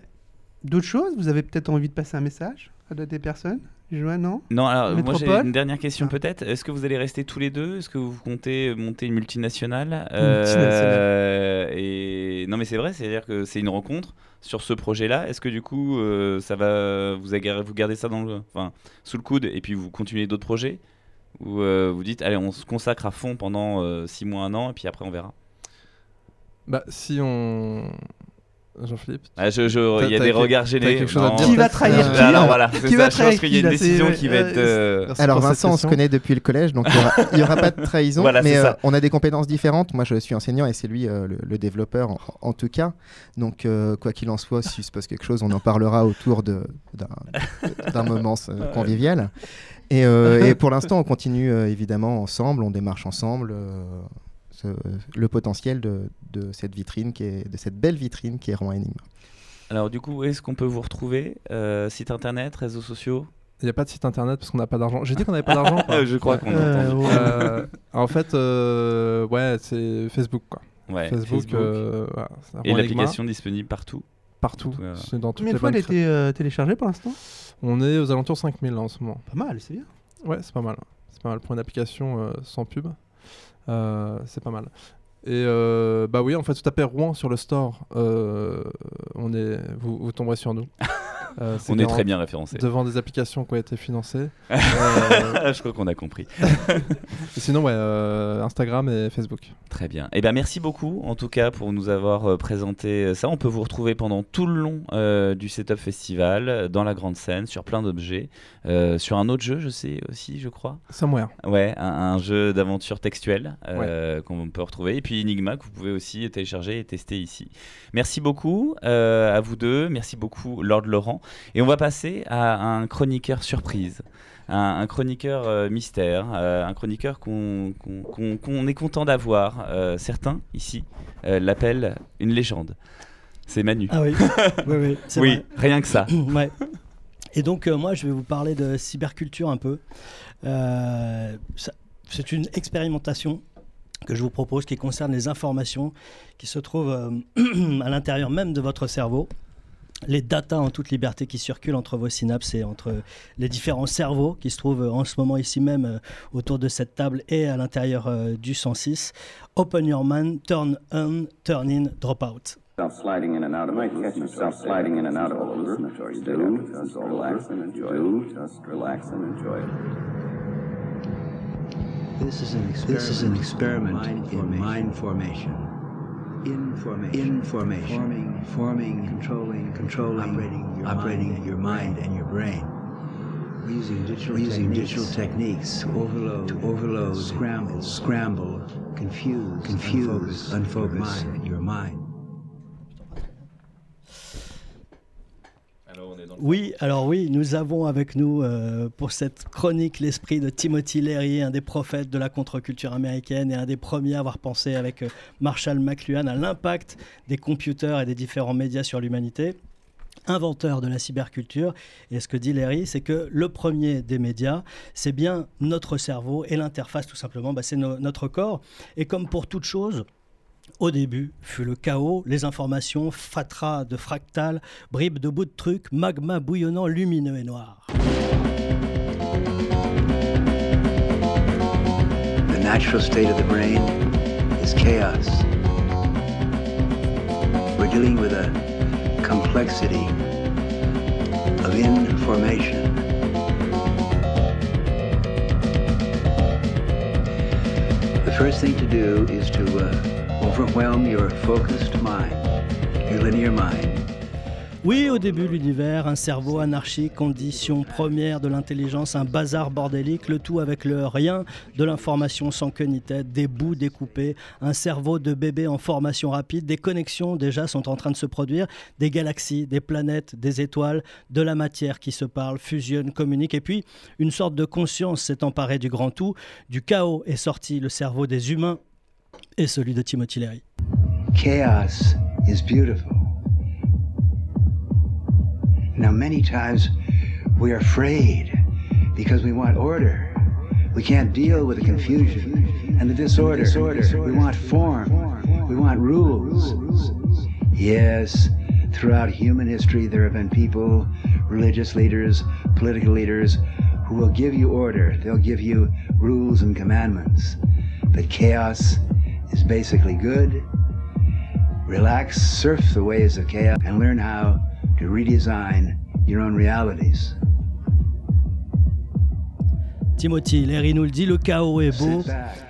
D'autres choses? Vous avez peut-être envie de passer un message à des personnes? Joanne, non Non, alors moi j'ai une dernière question peut-être. Est-ce que vous allez rester tous les deux? Est-ce que vous comptez monter une multinationale? Multinationale. Euh, Et non, mais c'est vrai, c'est-à-dire que c'est une rencontre sur ce projet-là. Est-ce que du coup, euh, ça va vous, agar- vous gardez ça dans le, enfin, sous le coude et puis vous continuez d'autres projets? Ou euh, vous dites allez on se consacre à fond pendant 6 mois, un an et puis après on verra. Bah, si on. Jean-Philippe Ah, je- je- T'as- Il y a des quelque- regards gênés. quelque chose à Non. dire Qui va trahir Euh, qui Alors là voilà, c'est Qui ça, va je trahir pense qu'il y a une décision qui va euh, être. euh, Alors Vincent, on se connaît depuis le collège, donc il y aura- il n'y aura, pas de trahison. Voilà, mais euh, on a des compétences différentes. Moi, je suis enseignant et c'est lui euh, le, le développeur en, en tout cas. Donc, euh, quoi qu'il en soit, s'il se passe quelque chose, on en parlera autour d'un moment euh, convivial. Et, euh, et pour l'instant, on continue euh, évidemment ensemble, on démarche ensemble. Ce- le potentiel de, de cette vitrine, qui est, de cette belle vitrine qui est Rouen Enigma. Alors du coup, où est-ce qu'on peut vous retrouver Euh, Site internet, réseaux sociaux? Il n'y a pas de site internet parce qu'on n'a pas d'argent. J'ai dit qu'on n'avait pas d'argent. Je crois qu'on Euh, entend. ouais. Euh, en fait, euh, ouais, c'est Facebook quoi. Ouais, Facebook, Facebook. euh, voilà, Et l'application disponible partout. partout. C'est dans toutes Combien les de fois elle a été euh, téléchargée pour l'instant? On est aux alentours de 5000 là, en ce moment. Pas mal, c'est bien. Ouais, c'est pas mal. C'est pas mal pour une application euh, sans pub. Euh, c'est pas mal. Et euh, bah oui, en fait, tout tapez Rouen sur le store. euh, on est, vous, vous tomberez sur nous. Euh, On est très bien référencé. Devant des applications qui ont été financées. Euh, Je crois qu'on a compris. sinon, ouais, euh, Instagram et Facebook. Très bien. Eh ben merci beaucoup en tout cas pour nous avoir présenté ça. On peut vous retrouver pendant tout le long du Setup Festival dans la grande scène sur plein d'objets, sur un autre jeu, je sais aussi, je crois. Somewhere. Ouais, un, un jeu d'aventure textuelle qu'on peut retrouver. Et puis Enigma que vous pouvez aussi télécharger et tester ici. Merci beaucoup à vous deux. Merci beaucoup Lord Laurent. Et on va passer à un chroniqueur surprise. Un, un chroniqueur euh, mystère, euh, un chroniqueur qu'on qu'on- qu'on- est content d'avoir. Euh, certains ici euh, l'appellent une légende. C'est Manu. Ah oui, oui, oui, oui, rien que ça. ouais. Et donc, euh, moi, je vais vous parler de cyberculture un peu. Euh, c'est une expérimentation que je vous propose qui concerne les informations qui se trouvent euh, à l'intérieur même de votre cerveau. Les datas en toute liberté qui circulent entre vos synapses et entre les différents cerveaux qui se trouvent en ce moment ici même euh, autour de cette table et à l'intérieur euh, du 106. Open your mind, turn on, turn in, drop out. Stop sliding in and out of it. Stop sliding in and out of state. Do just relax and enjoy it. Just relax and enjoy it. This is an experiment, this is an experiment in mind formation. Information. Information. Forming, forming, controlling, controlling, operating your, operating mind, your mind and your brain. Using digital using techniques, digital techniques. To overload, to overload, scramble, scramble, confuse, confuse, unfocus, unfocus your mind. Your mind. Oui, alors oui, nous avons avec nous euh, pour cette chronique l'esprit de Timothy Leary, un des prophètes de la contre-culture américaine et un des premiers à avoir pensé avec euh, Marshall McLuhan à l'impact des computers et des différents médias sur l'humanité inventeur de la cyberculture. Et ce que dit Larry, c'est que le premier des médias, c'est bien notre cerveau et l'interface tout simplement, bah, c'est no- notre corps. Et comme pour toute chose, au début fut le chaos, les informations, fatras de fractales, bribes de bouts de trucs, magma bouillonnant, lumineux et noir. The natural state of the brain is chaos. We're dealing with a complexity of information. The first thing to do is to uh, overwhelm your focused mind, linear mind. Oui, au début, l'univers, un cerveau anarchique, condition première de l'intelligence, un bazar bordélique, le tout avec le rien, de l'information sans queue ni tête, des bouts découpés, un cerveau de bébé en formation rapide, des connexions déjà sont en train de se produire, des galaxies, des planètes, des étoiles, de la matière qui se parle, fusionne, communique, et puis une sorte de conscience s'est emparée du grand tout, du chaos est sorti le cerveau des humains et celui de Timothy Leary. Chaos is beautiful. Now, many times we are afraid because we want order. We can't deal with the confusion and the disorder. We want form. We want rules. Yes, throughout human history, there have been people, religious leaders, political leaders, who will give you order. They'll give you rules and commandments. But chaos is basically good. Relax, surf the waves of chaos, and learn how to redesign your own realities. Timothy, Larry nous le dit, le chaos est beau,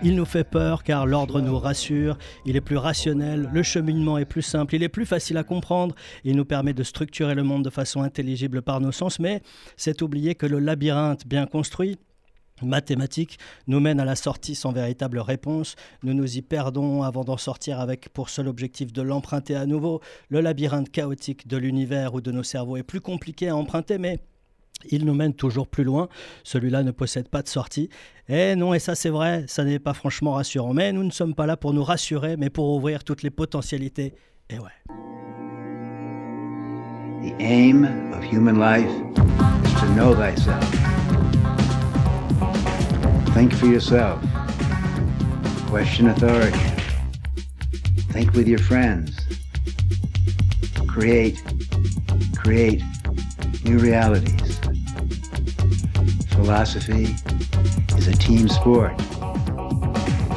il nous fait peur car l'ordre nous rassure, il est plus rationnel, le cheminement est plus simple, il est plus facile à comprendre, il nous permet de structurer le monde de façon intelligible par nos sens, mais c'est oublier que le labyrinthe bien construit, mathématique nous mène à la sortie sans véritable réponse. Nous nous y perdons avant d'en sortir avec pour seul objectif de l'emprunter à nouveau. Le labyrinthe chaotique de l'univers ou de nos cerveaux est plus compliqué à emprunter, mais il nous mène toujours plus loin. Celui-là ne possède pas de sortie. Et non, et ça c'est vrai, ça n'est pas franchement rassurant. Mais nous ne sommes pas là pour nous rassurer, mais pour ouvrir toutes les potentialités. Et ouais. The aim of human life is to know. Think for yourself. Question authority. Think with your friends. Create, create new realities. Philosophy is a team sport.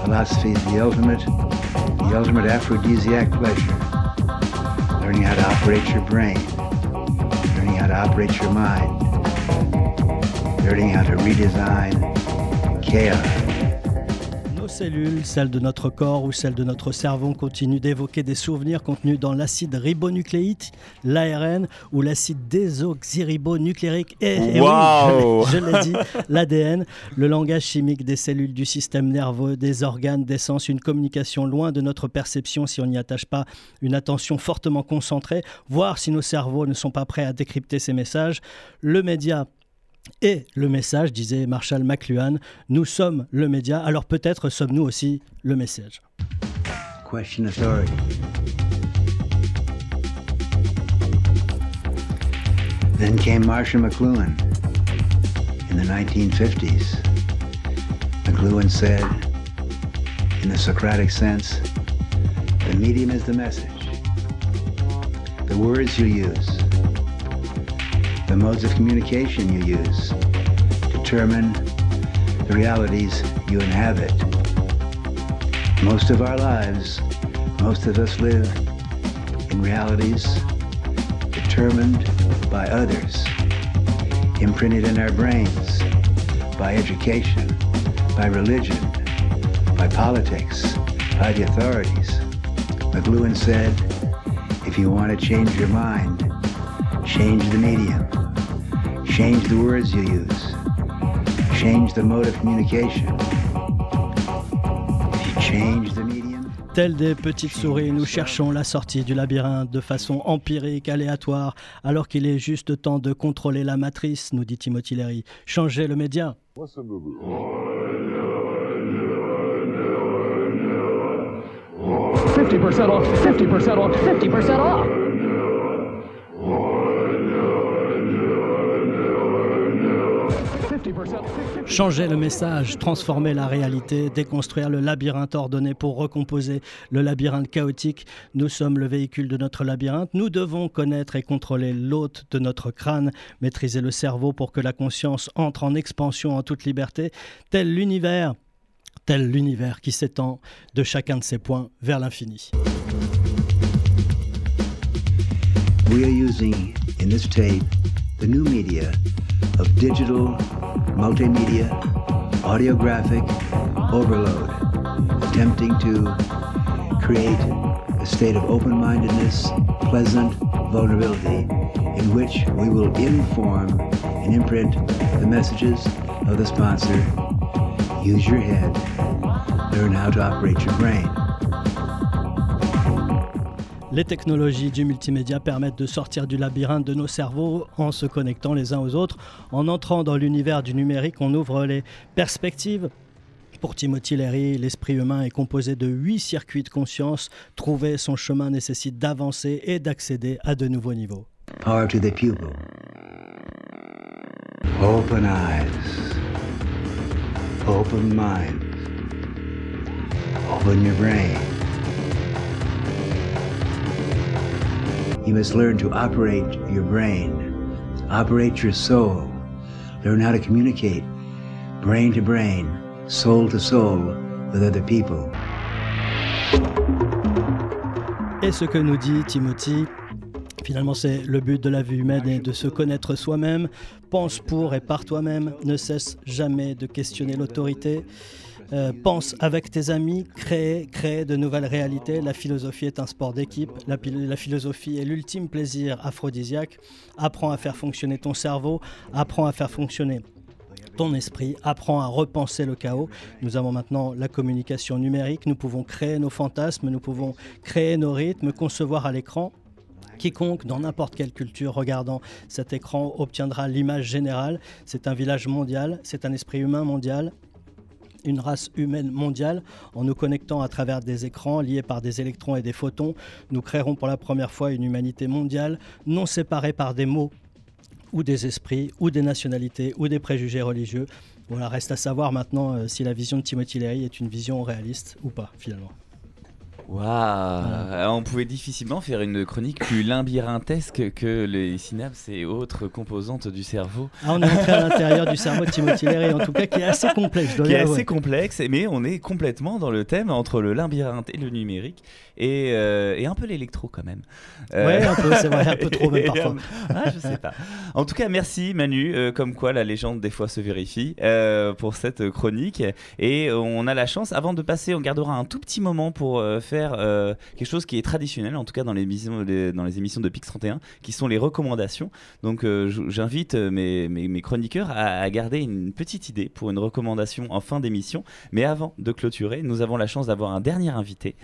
Philosophy is the ultimate, the ultimate aphrodisiac pleasure. Learning how to operate your brain, learning how to operate your mind, learning how to redesign Nos cellules, celles de notre corps ou celles de notre cerveau, continuent d'évoquer des souvenirs contenus dans l'acide ribonucléique, l'ARN ou l'acide désoxyribonucléique et, et oui, Wow. je l'ai- je l'ai dit, l'ADN, le langage chimique des cellules du système nerveux, des organes, des sens, une communication loin de notre perception si on n'y attache pas une attention fortement concentrée, voir si nos cerveaux ne sont pas prêts à décrypter ces messages. Le média et le message, disait Marshall McLuhan, nous sommes le média, alors peut-être sommes-nous aussi le message. Question authority. Then came Marshall McLuhan in the 1950s. McLuhan said, in the Socratic sense, the medium is the message. The words you use, the modes of communication you use, determine the realities you inhabit. Most of our lives, most of us live in realities determined by others, imprinted in our brains by education, by religion, by politics, by the authorities. McLuhan said, if you want to change your mind, change the medium, change the words you use, change the mode of communication. If you change the medium, Telles des petites souris, nous cherchons la sortie du labyrinthe de façon empirique, aléatoire, alors qu'il est juste temps de contrôler la matrice, nous dit Timothy Leary. Changer le média. Fifty percent off, fifty percent off, fifty percent off. Changer le message, transformer la réalité, déconstruire le labyrinthe ordonné pour recomposer le labyrinthe chaotique. Nous sommes le véhicule de notre labyrinthe. Nous devons connaître et contrôler l'hôte de notre crâne, maîtriser le cerveau pour que la conscience entre en expansion en toute liberté, tel l'univers, tel l'univers qui s'étend de chacun de ses points vers l'infini. Of digital, multimedia, audiographic overload, attempting to create a state of open mindedness, pleasant vulnerability, in which we will inform and imprint the messages of the sponsor. Use your head. Learn how to operate your brain. Les technologies du multimédia permettent de sortir du labyrinthe de nos cerveaux en se connectant les uns aux autres. En entrant dans l'univers du numérique, on ouvre les perspectives. Pour Timothy Leary, l'esprit humain est composé de huit circuits de conscience. Trouver son chemin nécessite d'avancer et d'accéder à de nouveaux niveaux. Power to the pupil. Open eyes. Open mind. Open your brain. You must learn to operate your brain, operate your soul, learn how to communicate brain to brain, soul to soul with other people. Et ce que nous dit Timothy, finalement c'est le but de la vie humaine est de se connaître soi-même, pense pour et par toi-même, ne cesse jamais de questionner l'autorité. Euh, pense avec tes amis, crée, crée de nouvelles réalités. La philosophie est un sport d'équipe. La, philosophie est l'ultime plaisir aphrodisiaque. Apprends à faire fonctionner ton cerveau, apprends à faire fonctionner ton esprit, apprends à repenser le chaos. Nous avons maintenant la communication numérique, nous pouvons créer nos fantasmes, nous pouvons créer nos rythmes, concevoir à l'écran. Quiconque, dans n'importe quelle culture, regardant cet écran, obtiendra l'image générale. C'est un village mondial, c'est un esprit humain mondial, une race humaine mondiale. En nous connectant à travers des écrans liés par des électrons et des photons, nous créerons pour la première fois une humanité mondiale, non séparée par des mots ou des esprits, ou des nationalités, ou des préjugés religieux. Voilà, reste à savoir maintenant euh, si la vision de Timothy Leary est une vision réaliste ou pas, finalement. Waouh On pouvait difficilement faire une chronique plus labyrinthesque que les synapses et autres composantes du cerveau. Ah, on est entré à l'intérieur du cerveau de Timothy Leary, en tout cas, qui est assez complexe, je dois Qui est assez complexe, mais on est complètement dans le thème entre le labyrinthe et le numérique et, euh, et un peu l'électro quand même. Ouais, un peu, c'est vrai, un peu trop même parfois. ah, je sais pas. En tout cas, merci Manu, euh, comme quoi la légende des fois se vérifie euh, pour cette chronique. Et on a la chance, avant de passer, on gardera un tout petit moment pour euh, euh, quelque chose qui est traditionnel, en tout cas dans les émissions, dans les émissions de Pix 31, qui sont les recommandations. Donc euh, j'invite euh, mes, mes- chroniqueurs à, garder une petite idée pour une recommandation en fin d'émission. Mais avant de clôturer, nous avons la chance d'avoir un dernier invité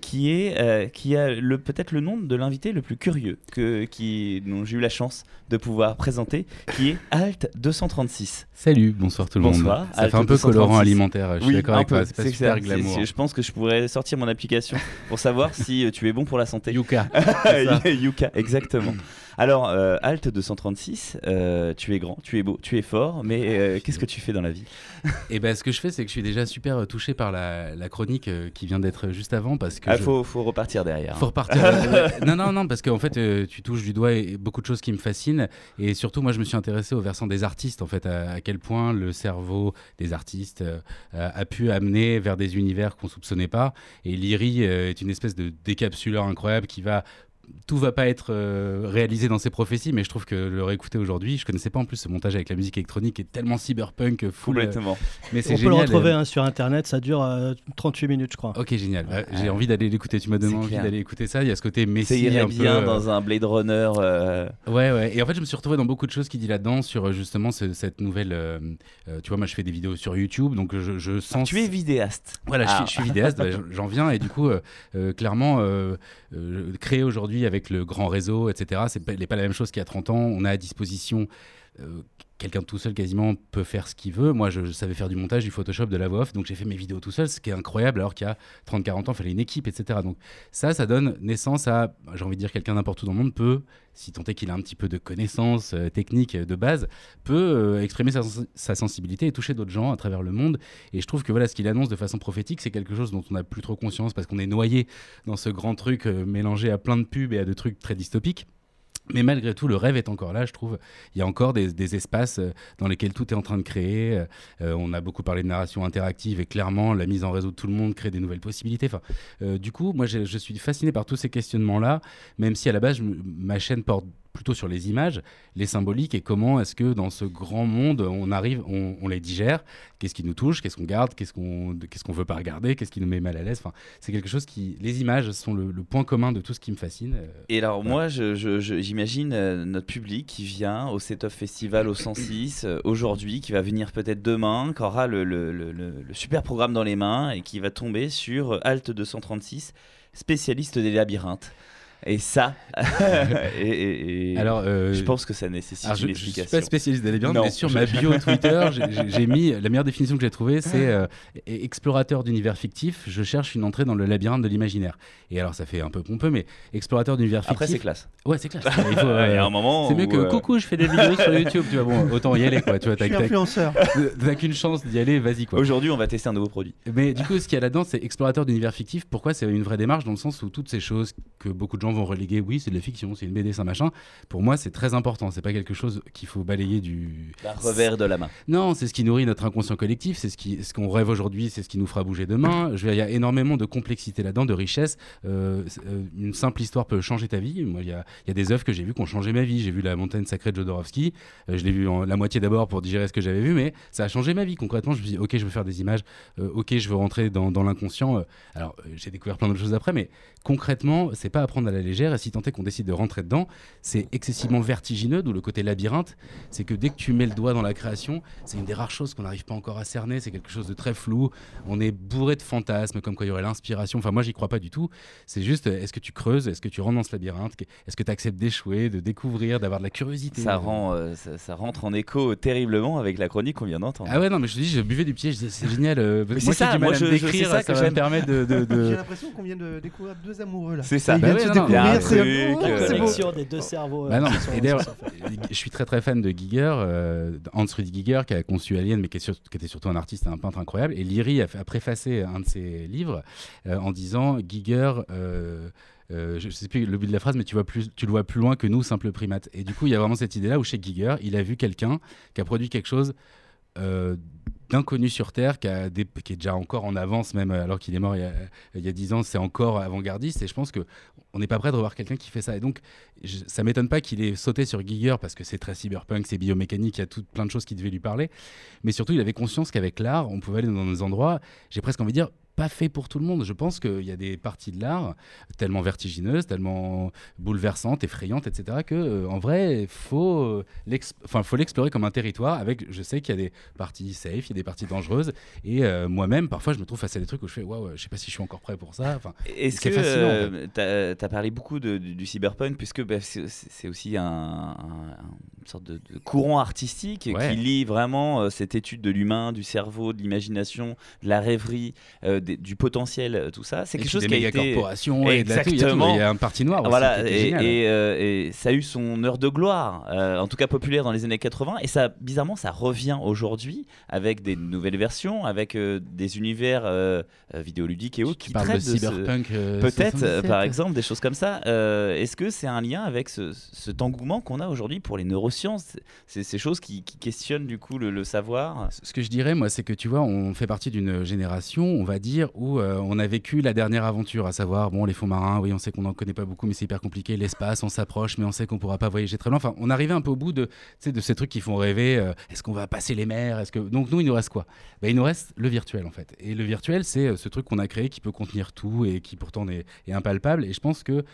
qui est qui a peut-être le nom de l'invité le plus curieux que qui j'ai eu la chance de pouvoir présenter, qui est Alt 236. Salut, bonsoir tout le monde. Bonsoir. Ça Alt fait un peu 236. colorant alimentaire, je suis Oui, d'accord avec toi, c'est pas super ça, glamour. Je pense que je pourrais sortir mon application pour savoir si euh, tu es bon pour la santé. Yuka, ça. Yuka, exactement. Alors, euh, Alt 236, euh, tu es grand, tu es beau, tu es fort, mais euh, qu'est-ce que tu fais dans la vie? Et ben, ce que je fais, c'est que je suis déjà super euh, touché par la, la chronique euh, qui vient d'être juste avant parce que. Ah, je- faut, faut repartir derrière. Faut repartir. non, non, non, parce qu'en fait, tu touches du doigt et- beaucoup de choses qui me fascinent. Et surtout, moi, je me suis intéressé au versant des artistes, en fait, à, à quel point le cerveau des artistes a pu amener vers des univers qu'on soupçonnait pas. Et Lyri euh, est une espèce de décapsuleur incroyable qui va tout va pas être euh, réalisé dans ses prophéties, mais je trouve que le réécouter aujourd'hui, je connaissais pas en plus ce montage avec la musique électronique qui est tellement cyberpunk, euh, full. euh, Complètement. Mais c'est On peut le retrouver euh, hein, sur internet, ça dure euh, 38 minutes, je crois. Ok, génial. Ouais, J'ai envie d'aller l'écouter. Tu m'as donné envie d'aller écouter ça. Il y a ce côté Messi. Ça irait un bien peu, dans un Blade Runner. euh, Ouais, ouais. Et en fait, je me suis retrouvé dans beaucoup de choses qu'il dit là-dedans sur justement ce- cette nouvelle. tu vois, moi, je fais des vidéos sur YouTube, donc je, je sens. tu es vidéaste. Voilà, je, Ah. suis, je suis vidéaste, bah, j'en- j'en viens et du coup, euh, euh, clairement, euh, euh, créer aujourd'hui avec le grand réseau, etc., pas, n'est pas la même chose qu'il y a 30 ans. On a à disposition. euh, Quelqu'un tout seul quasiment peut faire ce qu'il veut. Moi, je, je savais faire du montage, du Photoshop, de la voix off, donc j'ai fait mes vidéos tout seul, ce qui est incroyable, alors qu'il y a 30-40 ans, il fallait une équipe, etc. Donc ça, ça donne naissance à, j'ai envie de dire, quelqu'un n'importe où dans le monde peut, si tant est qu'il a un petit peu de connaissances euh, techniques euh, de base, peut euh, exprimer sa, sens- sa sensibilité et toucher d'autres gens à travers le monde. Et je trouve que voilà, ce qu'il annonce de façon prophétique, c'est quelque chose dont on n'a plus trop conscience parce qu'on est noyé dans ce grand truc mélangé à plein de pubs et à de trucs très dystopiques. Mais malgré tout, le rêve est encore là, je trouve. Il y a encore des, espaces euh, dans lesquels tout est en train de créer. Euh, euh, on a beaucoup parlé de narration interactive et clairement, la mise en réseau de tout le monde crée des nouvelles possibilités. Enfin, du coup, moi, je, suis fasciné par tous ces questionnements-là, même si à la base, ma chaîne porte plutôt sur les images, les symboliques et comment est-ce que dans ce grand monde on arrive, on, on les digère, qu'est-ce qui nous touche, qu'est-ce qu'on garde, qu'est-ce qu'on qu'est-ce qu'on veut pas regarder, qu'est-ce qui nous met mal à l'aise? Enfin, c'est quelque chose qui, les images sont le, le point commun de tout ce qui me fascine. euh, Et alors moi, j'imagine euh, notre public qui vient au Set of Festival au 106 euh, aujourd'hui, qui va venir peut-être demain, qui aura le, le- super programme dans les mains et qui va tomber sur Alt 236, spécialiste des labyrinthes. Et ça, et, et- et Alors, euh, je pense que ça nécessite Alors, je, une je suis explication. pas spécialiste des labyrinthes, Non. mais sur ma bio Twitter, j'ai- mis la meilleure définition que j'ai trouvée, c'est euh, explorateur d'univers fictif. Je cherche une entrée dans le labyrinthe de l'imaginaire. Et alors, ça fait un peu pompeux, mais explorateur d'univers fictif. Après, c'est classe. Ouais, c'est classe. Il faut, euh, y a un moment C'est mieux que euh, coucou, je fais des vidéos sur YouTube. Tu vois, bon, autant y aller, quoi. Tu vois, Je suis influenceur. T'as qu'une chance d'y aller, vas-y, quoi. Aujourd'hui, on va tester un nouveau produit. Mais du coup, ce qu'il y a là-dedans, c'est explorateur d'univers fictif. Pourquoi c'est une vraie démarche Dans le sens où toutes ces choses que beaucoup de gens vont reléguer, oui, c'est de la fiction, c'est une BD, c'est un machin. Pour moi, c'est très important. C'est pas quelque chose qu'il faut balayer du. Revers de la main. Non, c'est ce qui nourrit notre inconscient collectif, c'est ce qui, ce qu'on rêve aujourd'hui, c'est ce qui nous fera bouger demain. Je veux dire, il y a énormément de complexité là-dedans, de richesse. Euh, euh, une simple histoire peut changer ta vie. Moi, il y a, il y a des œuvres que j'ai vues qui ont changé ma vie. J'ai vu La Montagne Sacrée de Jodorowsky. Euh, je l'ai vu en la moitié d'abord pour digérer ce que j'avais vu, mais ça a changé ma vie. Concrètement, je me suis dit, ok, je veux faire des images. Euh, ok, je veux rentrer dans, dans l'inconscient. Alors, j'ai découvert plein d'autres choses après, mais concrètement, c'est pas à prendre à la légère. Et si tant est qu'on décide de rentrer dedans, c'est excessivement vertigineux. D'où le côté labyrinthe, c'est que dès que tu mets le doigt dans la création, c'est une des rares choses qu'on n'arrive pas encore à cerner. C'est quelque chose de très flou. On est bourré de fantasmes, comme quoi il y aurait l'inspiration. Enfin, moi, j'y crois pas du tout. C'est juste, est-ce que tu creuses, est-ce que tu rentres dans ce labyrinthe, est-ce que tu acceptes d'échouer, de découvrir, d'avoir de la curiosité? Ça, rend, euh, ça, ça rentre en écho terriblement avec la chronique qu'on vient d'entendre. Ah ouais, non, mais je te dis, je buvais du pied, je disais, c'est génial. euh, moi c'est ça, du mal moi, à je- ça ça, que va me permettre de. de- de- J'ai l'impression qu'on vient de découvrir deux amoureux là. C'est ça. Bah ouais, non, non, il y a un truc, euh. Connexion des deux cerveaux. Bah euh, non, qui sont- et d'ailleurs, qui sont faits. je suis très très fan de Giger, euh, Hans Rudy Giger, qui a conçu Alien, mais qui, est sur- qui était surtout un artiste et un peintre incroyable. Et Liri a, préfacé un de ses livres euh, en disant Giger. euh, euh, je sais plus le but de la phrase, mais tu, vois plus, tu le vois plus loin que nous, simples primates. Et du coup, il y a vraiment cette idée-là où chez Giger, il a vu quelqu'un qui a produit quelque chose euh, d'inconnu sur Terre, qui, est déjà encore en avance, même alors qu'il est mort il y a, il y a 10 ans, c'est encore avant-gardiste. Et je pense que on n'est pas prêt de revoir quelqu'un qui fait ça. Et donc, je- ça m'étonne pas qu'il ait sauté sur Giger parce que c'est très cyberpunk, c'est biomécanique, il y a plein de choses qui devaient lui parler. Mais surtout, il avait conscience qu'avec l'art, on pouvait aller dans des endroits, j'ai presque envie de dire, pas fait pour tout le monde. Je pense qu'il y a des parties de l'art tellement vertigineuses, tellement bouleversantes, effrayantes, etc., que euh, en vrai, il faut euh, enfin, faut l'explorer comme un territoire. Avec, je sais qu'il y a des parties safe, il y a des parties dangereuses, et euh, moi-même, parfois, je me trouve face à des trucs où je fais, waouh, je sais pas si je suis encore prêt pour ça. Enfin, Est-ce que tu as, parlé beaucoup de- du, du cyberpunk, puisque bah, c'est aussi un, un- une sorte de, de courant artistique Ouais. qui lie vraiment cette étude de l'humain, du cerveau, de l'imagination, de la rêverie, euh, des- du potentiel, euh, tout ça. C'est quelque chose qui a été corporations et exactement. Il y a un parti noir aussi Voilà, qui était et, et, euh, et ça a eu son heure de gloire, euh, en tout cas populaire dans les années 80, et ça, bizarrement, ça revient aujourd'hui avec des nouvelles versions, avec euh, des univers vidéoludiques et autres qui parles de traitent cyberpunk, Peut-être, 77. par exemple, des choses comme ça. Est-ce que c'est un lien avec ce, cet engouement qu'on a aujourd'hui pour les neurosciences? Ces choses qui, qui questionnent du coup le, le savoir? Ce que je dirais, moi, c'est que tu vois, on fait partie d'une génération, on va dire, où euh, on a vécu la dernière aventure, à savoir, bon, les fonds marins, oui, on sait qu'on n'en connaît pas beaucoup, mais c'est hyper compliqué. L'espace, on s'approche, mais on sait qu'on pourra pas voyager très loin. Enfin, on arrivait un peu au bout de, de ces trucs qui font rêver. euh, Est-ce qu'on va passer les mers Est-ce que donc nous, il nous reste quoi? Ben, Il nous reste le virtuel, en fait. Et le virtuel, c'est euh, ce truc qu'on a créé qui peut contenir tout et qui pourtant est, est impalpable. Et je pense que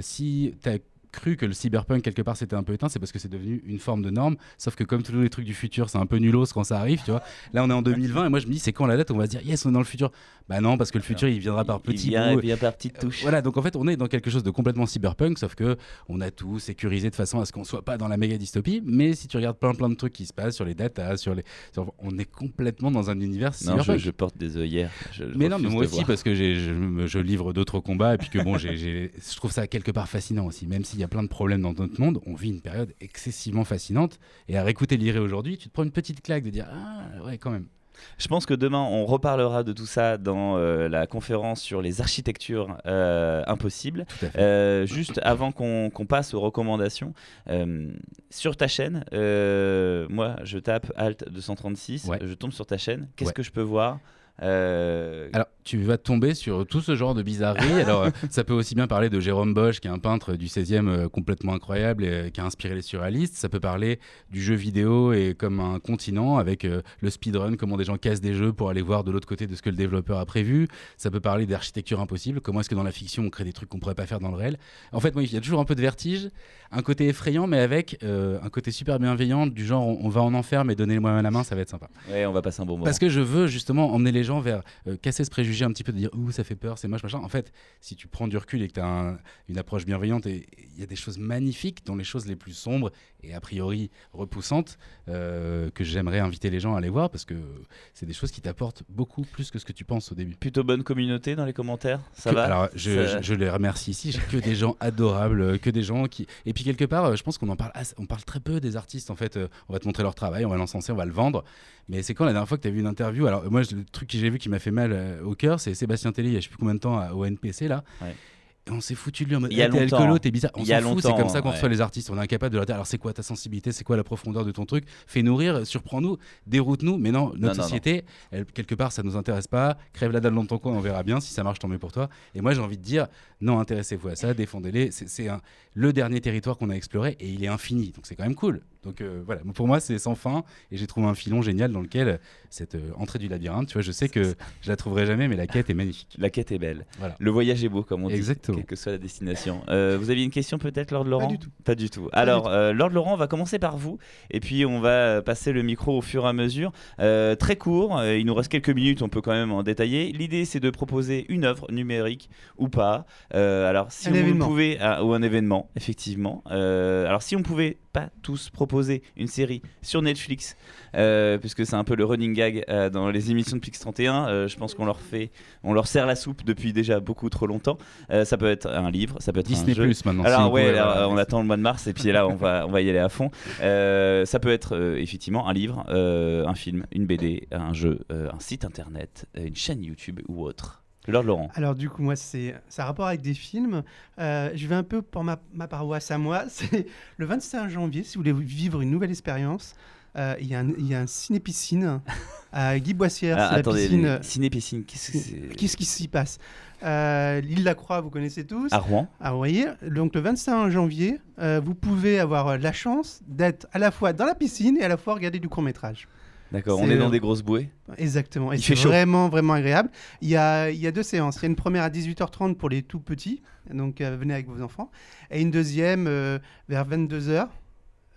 si tu as cru que le cyberpunk quelque part c'était un peu éteint, c'est parce que c'est devenu une forme de norme. Sauf que comme tous les trucs du futur, c'est un peu nulos quand ça arrive, tu vois. Là, on est en 2020 et moi je me dis c'est quand la date où on va se dire yes, on est dans le futur. Bah non, parce que le futur il viendra par petits bouts. il vient par petites touches. Voilà, donc en fait on est dans quelque chose de complètement cyberpunk, sauf que on a tout sécurisé de façon à ce qu'on soit pas dans la méga dystopie. Mais si tu regardes plein plein de trucs qui se passent sur les datas, sur les, sur- on est complètement dans un univers Non, je, cyberpunk. je porte des œillères. Je- je Mais non, mais moi aussi, voir. parce que je, livre d'autres combats, et puis que bon, j'ai- je trouve ça quelque part fascinant aussi. Même s'il y a plein de problèmes dans notre monde, on vit une période excessivement fascinante. Et à réécouter Liré aujourd'hui, tu te prends une petite claque de dire Ah, ouais, quand même. Je pense que demain, on reparlera de tout ça dans euh, la conférence sur les architectures euh, impossibles. Euh, juste avant qu'on passe aux recommandations, sur ta chaîne, moi, je tape Alt 236, Ouais. je tombe sur ta chaîne. Qu'est-ce Ouais. que je peux voir? Euh, Alors, tu vas tomber sur tout ce genre de bizarreries. Alors, euh, ça peut aussi bien parler de Jérôme Bosch, qui est un peintre du 16e euh, complètement incroyable et euh, qui a inspiré les surréalistes. Ça peut parler du jeu vidéo et comme un continent avec le speedrun, comment des gens cassent des jeux pour aller voir de l'autre côté de ce que le développeur a prévu. Ça peut parler d'architecture impossible. Comment est-ce que dans la fiction, on crée des trucs qu'on pourrait pas faire dans le réel? En fait, moi, il y a toujours un peu de vertige, un côté effrayant, mais avec un côté super bienveillant, du genre on, on va en enfer, mais à la main, ça va être sympa. Ouais, on va passer un bon moment. Parce que je veux justement emmener les gens vers euh, casser ce préjugé un petit peu de dire ouh ça fait peur, c'est moche machin. En fait, si tu prends du recul et que tu as une approche bienveillante, et il y a des choses magnifiques dans les choses les plus sombres et a priori repoussantes euh, que j'aimerais inviter les gens à aller voir parce que c'est des choses qui t'apportent beaucoup plus que ce que tu penses au début. Plutôt bonne communauté dans les commentaires, ça Que- va Alors, je, je- je les remercie ici. J'ai que des gens adorables, que des gens qui. Et puis quelque part, euh, je pense qu'on en parle, assez- on parle très peu des artistes. En fait, on va te montrer leur travail, on va l'encenser, on va le vendre. Mais c'est quand la dernière fois que tu as vu une interview Alors moi, le truc j'ai vu qui m'a fait mal euh, au cœur, c'est Sébastien Tellier. Il y a je sais plus combien de temps à- au NPC là. Et on s'est foutu de lui en mode Il y a Eh, t'es alcoolo, t'es bizarre. On s'en fout, c'est comme ça qu'on ouais. reçoit les artistes. On est incapable de leur dire alors c'est quoi ta sensibilité, c'est quoi la profondeur de ton truc? Fais nourrir, surprends-nous, déroute-nous. Mais non, notre Non, non, non. société, elle, quelque part, ça nous intéresse pas. Crève la dalle dans ton coin, on verra bien. Si ça marche, tant mieux pour toi. Et moi, j'ai envie de dire non, intéressez-vous à ça, défendez-les. C'est- le dernier territoire qu'on a exploré et il est infini. Donc c'est quand même cool. Donc euh, voilà, pour moi, c'est sans fin. Et j'ai trouvé un filon génial dans lequel euh, cette euh, entrée du labyrinthe, tu vois, je sais que je la trouverai jamais, mais la quête est magnifique. La quête est belle. Voilà. Le voyage est beau, comme on dit. Quelle que soit la destination. Euh, vous aviez une question peut-être, Lord Laurent? Du tout. Pas du tout. Alors, euh, Lord Laurent, on va commencer par vous. Et puis, on va passer le micro au fur et à mesure. Euh, très court, euh, il nous reste quelques minutes, on peut quand même en détailler. L'idée, c'est de proposer une œuvre numérique ou pas. Euh, alors, si Un vous le événement. pouvez, ah, ou un événement, effectivement. Euh, alors, si on pouvait pas tous proposer une série sur Netflix, euh, puisque c'est un peu le running gag euh, dans les émissions de Pix 31, euh, je pense qu'on leur fait, on leur sert la soupe depuis déjà beaucoup trop longtemps. Ça peut être un livre, ça peut être Disney un jeu. Plus maintenant, Alors si ouais, alors, voilà. on attend le mois de mars et puis là on va on va y aller à fond. Ça peut être effectivement un livre, un film, une BD, un jeu, un site internet, une chaîne YouTube ou autre. Lord Laurent. Alors du coup, moi, c'est ça a rapport avec des films. Euh, je vais un peu pour ma, ma paroisse à moi. C'est le 25 janvier, si vous voulez vivre une nouvelle expérience. euh, Il y, a un- il y a un ciné-piscine à Guy Boissière. Ah, c'est la attendez, piscine, les euh, ciné-piscine, qu'est-ce que c'est Qu'est-ce qui s'y passe? Euh, L'île la Croix, vous connaissez tous. À Rouen. Vous voyez, donc le 25 janvier, vous pouvez avoir la chance d'être à la fois dans la piscine et à la fois regarder du court métrage. D'accord, on est dans des grosses bouées. Exactement. Et c'est vraiment, vraiment agréable. Il y, a, il y a deux séances. Il y a une première à 18h30 pour les tout petits, donc euh, venez avec vos enfants. Et une deuxième euh, vers 22h.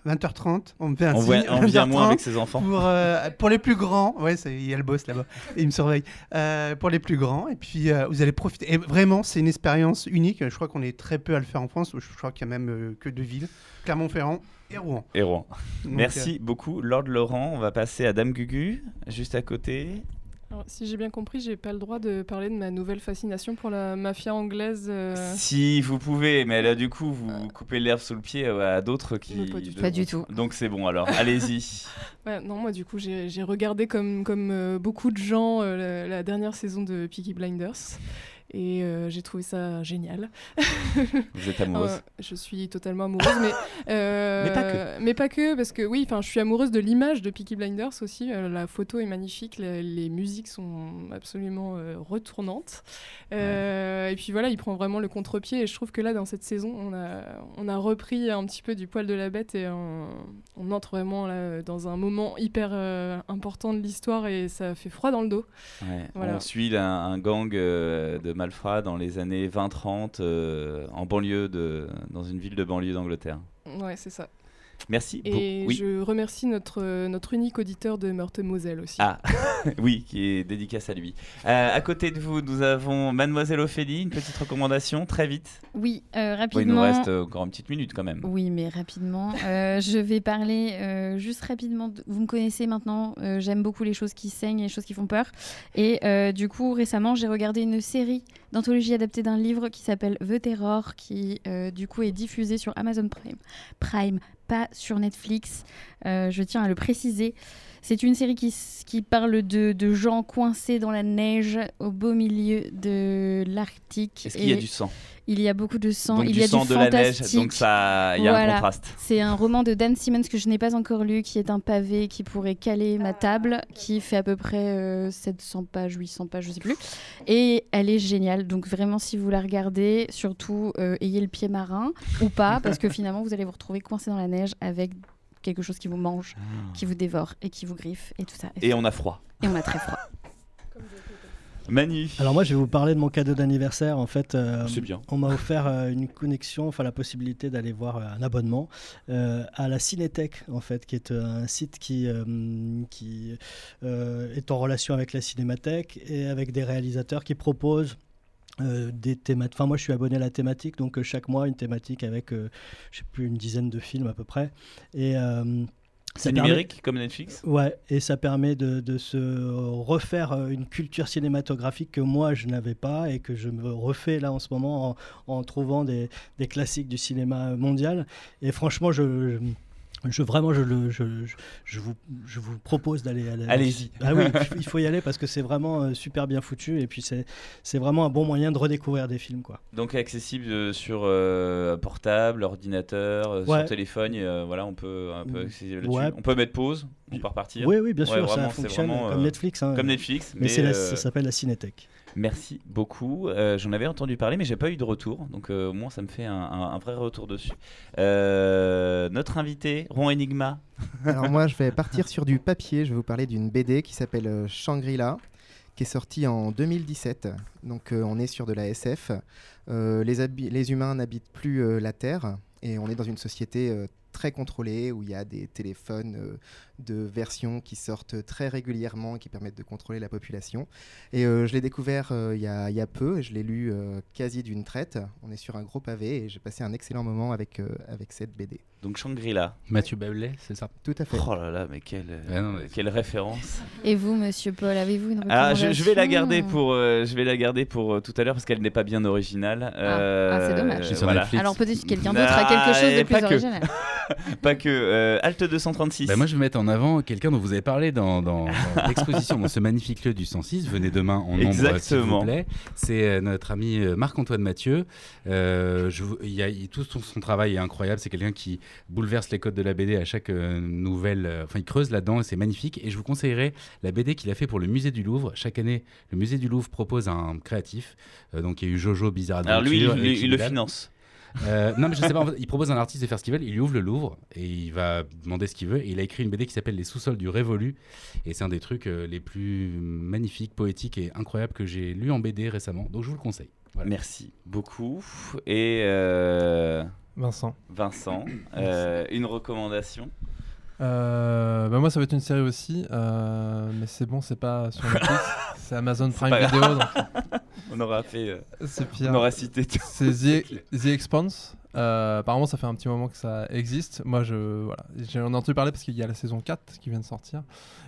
20h30, on me fait un On signe, voit- on vient 20h30 moins avec ses enfants. Pour, euh, pour les plus grands, ouais, il y a le boss là-bas, il me surveille. Euh, pour les plus grands, et puis euh, vous allez profiter. Et vraiment, c'est une expérience unique. Je crois qu'on est très peu à le faire en France. Je crois qu'il y a même que deux villes Clermont-Ferrand et Rouen. Et Rouen. Donc, Merci beaucoup, Lord Laurent. On va passer à Dame Gugu, juste à côté. Alors, si j'ai bien compris, j'ai pas le droit de parler de ma nouvelle fascination pour la mafia anglaise. euh, Si vous pouvez, mais là du coup vous coupez l'herbe sous le pied euh, à d'autres qui. Mais pas du tout. Pas du tout. Donc c'est bon alors, allez-y. Ouais, non, moi du coup j'ai j'ai regardé comme, comme euh, beaucoup de gens euh, la, la dernière saison de Peaky Blinders et euh, j'ai trouvé ça génial. Vous êtes amoureuse Euh, Je suis totalement amoureuse, mais, euh, Mais pas que. Mais pas que, parce que oui, je suis amoureuse de l'image de Peaky Blinders aussi. la photo est magnifique, les, les musiques sont absolument retournantes. Et puis voilà, il prend vraiment le contre-pied et je trouve que là dans cette saison, on a, on a repris un petit peu du poil de la bête et on, on entre vraiment là dans un moment hyper important de l'histoire et ça fait froid dans le dos. Ouais, Voilà. On suit un, un gang de malfrats dans les années 20-30 euh, en banlieue de, dans une ville de banlieue d'Angleterre. Ouais, c'est ça. Merci. Et oui. je remercie notre, notre unique auditeur de Meurthe-Moselle aussi. Ah, oui, qui est dédicace à lui. Euh, à côté de vous, nous avons Mademoiselle Ophélie, une petite recommandation, très vite. Oui, euh, Bon, il nous rapidement. reste euh, encore une petite minute quand même. Oui, mais rapidement. Euh, je vais parler euh, juste rapidement. de- Vous me connaissez maintenant. euh, J'aime beaucoup les choses qui saignent et les choses qui font peur. Et euh, du coup, récemment, j'ai regardé une série d'anthologie adaptée d'un livre qui s'appelle The Terror, qui euh, du coup est diffusée sur Amazon Prime. Prime. Pas sur Netflix. Euh, je tiens à le préciser. C'est une série qui, qui parle de, de gens coincés dans la neige au beau milieu de l'Arctique. Est-ce qu'il y a du sang? Il y a beaucoup de sang. Donc il du y a sang, du de la neige, donc ça- il y a un contraste. C'est un roman de Dan Simmons que je n'ai pas encore lu, qui est un pavé qui pourrait caler ma table, qui fait à peu près euh, 700 pages, 800 pages, je sais plus. Et elle est géniale. Donc vraiment, si vous la regardez, surtout euh, ayez le pied marin ou pas, parce que finalement, vous allez vous retrouver coincé dans la neige avec quelque chose qui vous mange, qui vous dévore et qui vous griffe et tout ça. Et on a froid. Et on a très froid. Manu. Alors moi, je vais vous parler de mon cadeau d'anniversaire. En fait, euh, C'est bien. on m'a offert euh, une connexion, enfin la possibilité d'aller voir euh, un abonnement euh, à la Cinétech, en fait, qui est euh, un site qui, euh, qui euh, est en relation avec la Cinémathèque et avec des réalisateurs qui proposent euh, des thématiques. Enfin, moi, je suis abonné à la thématique, donc euh, chaque mois une thématique avec, euh, je sais plus, une dizaine de films à peu près. Et euh, C'est permet- numérique comme Netflix? Ouais, et ça permet de, de se refaire une culture cinématographique que moi je n'avais pas et que je me refais là en ce moment en, en trouvant des, des classiques du cinéma mondial. Et franchement, je, je- je- vraiment, je, le, je, je- vous, je vous propose d'aller. aller- Allez-y. Ah oui, il faut y aller parce que c'est vraiment euh, super bien foutu et puis c'est c'est vraiment un bon moyen de redécouvrir des films. quoi. Donc accessible euh, sur euh, portable, ordinateur, euh, Ouais. sur téléphone. et, euh, voilà, on peut un peu Mm. Ouais. On peut mettre pause, on peut repartir. Oui, oui, bien sûr, ça vraiment, fonctionne vraiment, comme Netflix, hein. Comme Netflix, Mais la- ça s'appelle la Cinétech. Merci beaucoup. Euh, J'en avais entendu parler, mais j'ai pas eu de retour. Donc euh, au moins, ça me fait un, vrai retour dessus. Euh, notre invité, Ron Enigma. Alors moi, je vais partir sur du papier. Je vais vous parler d'une BD qui s'appelle euh, Shangri-La, qui est sortie en 2017. Donc on est sur de la SF. Les, humains n'habitent plus la Terre et on est dans une société très contrôlée où il y a des téléphones euh, de versions qui sortent très régulièrement et qui permettent de contrôler la population. Et euh, je l'ai découvert euh, il y, a, il y a peu et je l'ai lu quasi d'une traite. On est sur un gros pavé et j'ai passé un excellent moment avec, avec cette BD. Donc Shangri-La. Mathieu Bablet, c'est ça Tout à fait. Oh là là, mais quelle, non, mais- quelle référence. Et vous, monsieur Paul, avez-vous une Ah, je, je vais la garder pour, euh, je vais la garder pour euh, tout à l'heure parce qu'elle n'est pas bien originale. Ah, c'est dommage. C'est sur Netflix. Alors peut-être que quelqu'un d'autre a quelque chose de plus pas que. original. pas que. euh, Alt 236. Bah, moi, je vais mettre en avant quelqu'un dont vous avez parlé dans, dans- dans l'exposition, dans ce magnifique lieu du 106. Venez demain en nombre, s'il vous plaît. C'est euh, notre ami euh, Marc-Antoine Mathieu. Euh, je y a, tout son, son travail est incroyable. C'est quelqu'un qui bouleverse les codes de la BD à chaque euh, nouvelle. euh, Enfin, il creuse là-dedans et c'est magnifique. Et je vous conseillerais la BD qu'il a fait pour le musée du Louvre. Chaque année, le musée du Louvre propose un créatif. Euh, donc, il y a eu Jojo Bizarre Alors lui, il, le finance. Euh, non, mais je sais pas. en fait, il propose un artiste de faire ce qu'il veut. Il ouvre le Louvre et il va demander ce qu'il veut. Et il a écrit une BD qui s'appelle Les sous-sols du Révolu. Et c'est un des trucs euh, les plus magnifiques, poétiques et incroyables que j'ai lu en BD récemment. Donc je vous le conseille. Voilà. Merci beaucoup. Et euh, Vincent. Vincent, euh, une recommandation. Euh, bah moi, ça va être une série aussi, euh, mais c'est bon, c'est pas sur Netflix, c'est Amazon Prime Video. donc- On aura fait. euh, C'est pire. On aura cité tout. C'est The, The Expanse. Euh, apparemment, ça fait un petit moment que ça existe. Moi, je, voilà. j'en ai entendu parler parce qu'il y a la saison 4 qui vient de sortir.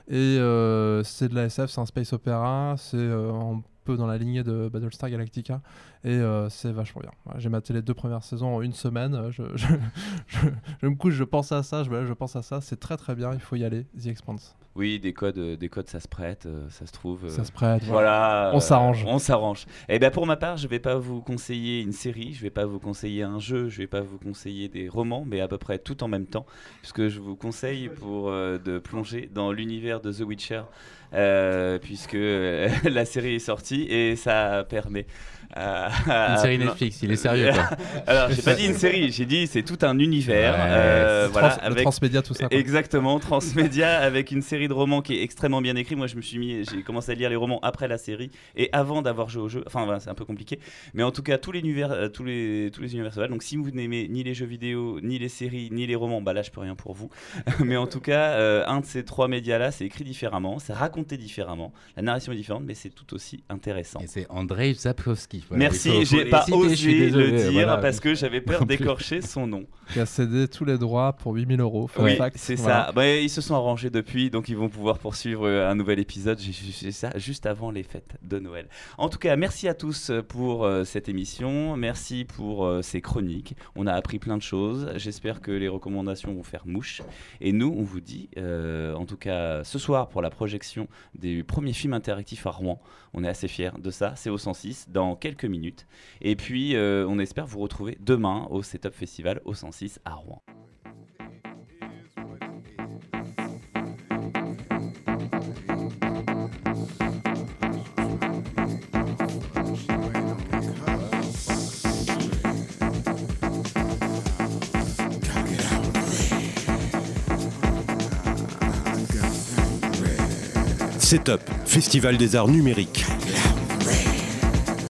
Et euh, c'est de la SF, c'est un space opéra. C'est euh, un dans la lignée de Battlestar Galactica. Et euh, c'est vachement bien. Voilà, J'ai maté les deux premières saisons en une semaine. Euh, Je, je, je- je me couche, je pense à ça, je, je pense à ça. C'est très très bien, il faut y aller. The Expanse. Oui, des codes, euh, des codes, ça se prête, ça se trouve. Ça se prête, Voilà. voilà. On s'arrange. On s'arrange. Et ben pour ma part, je vais pas vous conseiller une série, je vais pas vous conseiller un jeu, je vais pas vous conseiller des romans, mais à peu près tout en même temps, puisque je vous conseille pour euh, de plonger dans l'univers de The Witcher, euh, puisque euh, la série est sortie et ça permet. À Une série Netflix, il est sérieux, quoi. Alors j'ai pas dit une série, j'ai dit c'est tout un univers. Ouais, euh, voilà, trans- transmédia, tout ça, quoi. Exactement, transmédia avec une série de romans qui est extrêmement bien écrite. Moi je me suis mis, j'ai commencé à lire les romans après la série et avant d'avoir joué au jeu. Enfin voilà, c'est un peu compliqué, mais en tout cas tous les univers, euh, tous les tous les univers. Donc si vous n'aimez ni les jeux vidéo, ni les séries, ni les romans, bah là je peux rien pour vous. mais en tout cas, euh, un de ces trois médias là, c'est écrit différemment, c'est raconté différemment, la narration est différente, mais c'est tout aussi intéressant. intéressant. Et c'est Andrei Zapkowski. Voilà, Merci, j'ai pas citer, osé le dire voilà. parce que j'avais peur d'écorcher son nom. Qui a cédé tous les droits pour 8000 euros. Oui, c'est Voilà. ça. Bah, ils se sont arrangés depuis, donc ils vont pouvoir poursuivre euh, un nouvel épisode. J'ai ça juste avant les fêtes de Noël. En tout cas, merci à tous euh, pour euh, cette émission. Merci pour euh, ces chroniques. On a appris plein de choses. J'espère que les recommandations vont faire mouche. Et nous, on vous dit, euh, en tout cas, ce soir pour la projection des premiers films interactifs à Rouen. On est assez fiers de ça. C'est au 106 dans quelques minutes. Et puis, euh, on espère vous retrouver demain au Setup Festival au 106 à Rouen. Setup, Festival des arts numériques.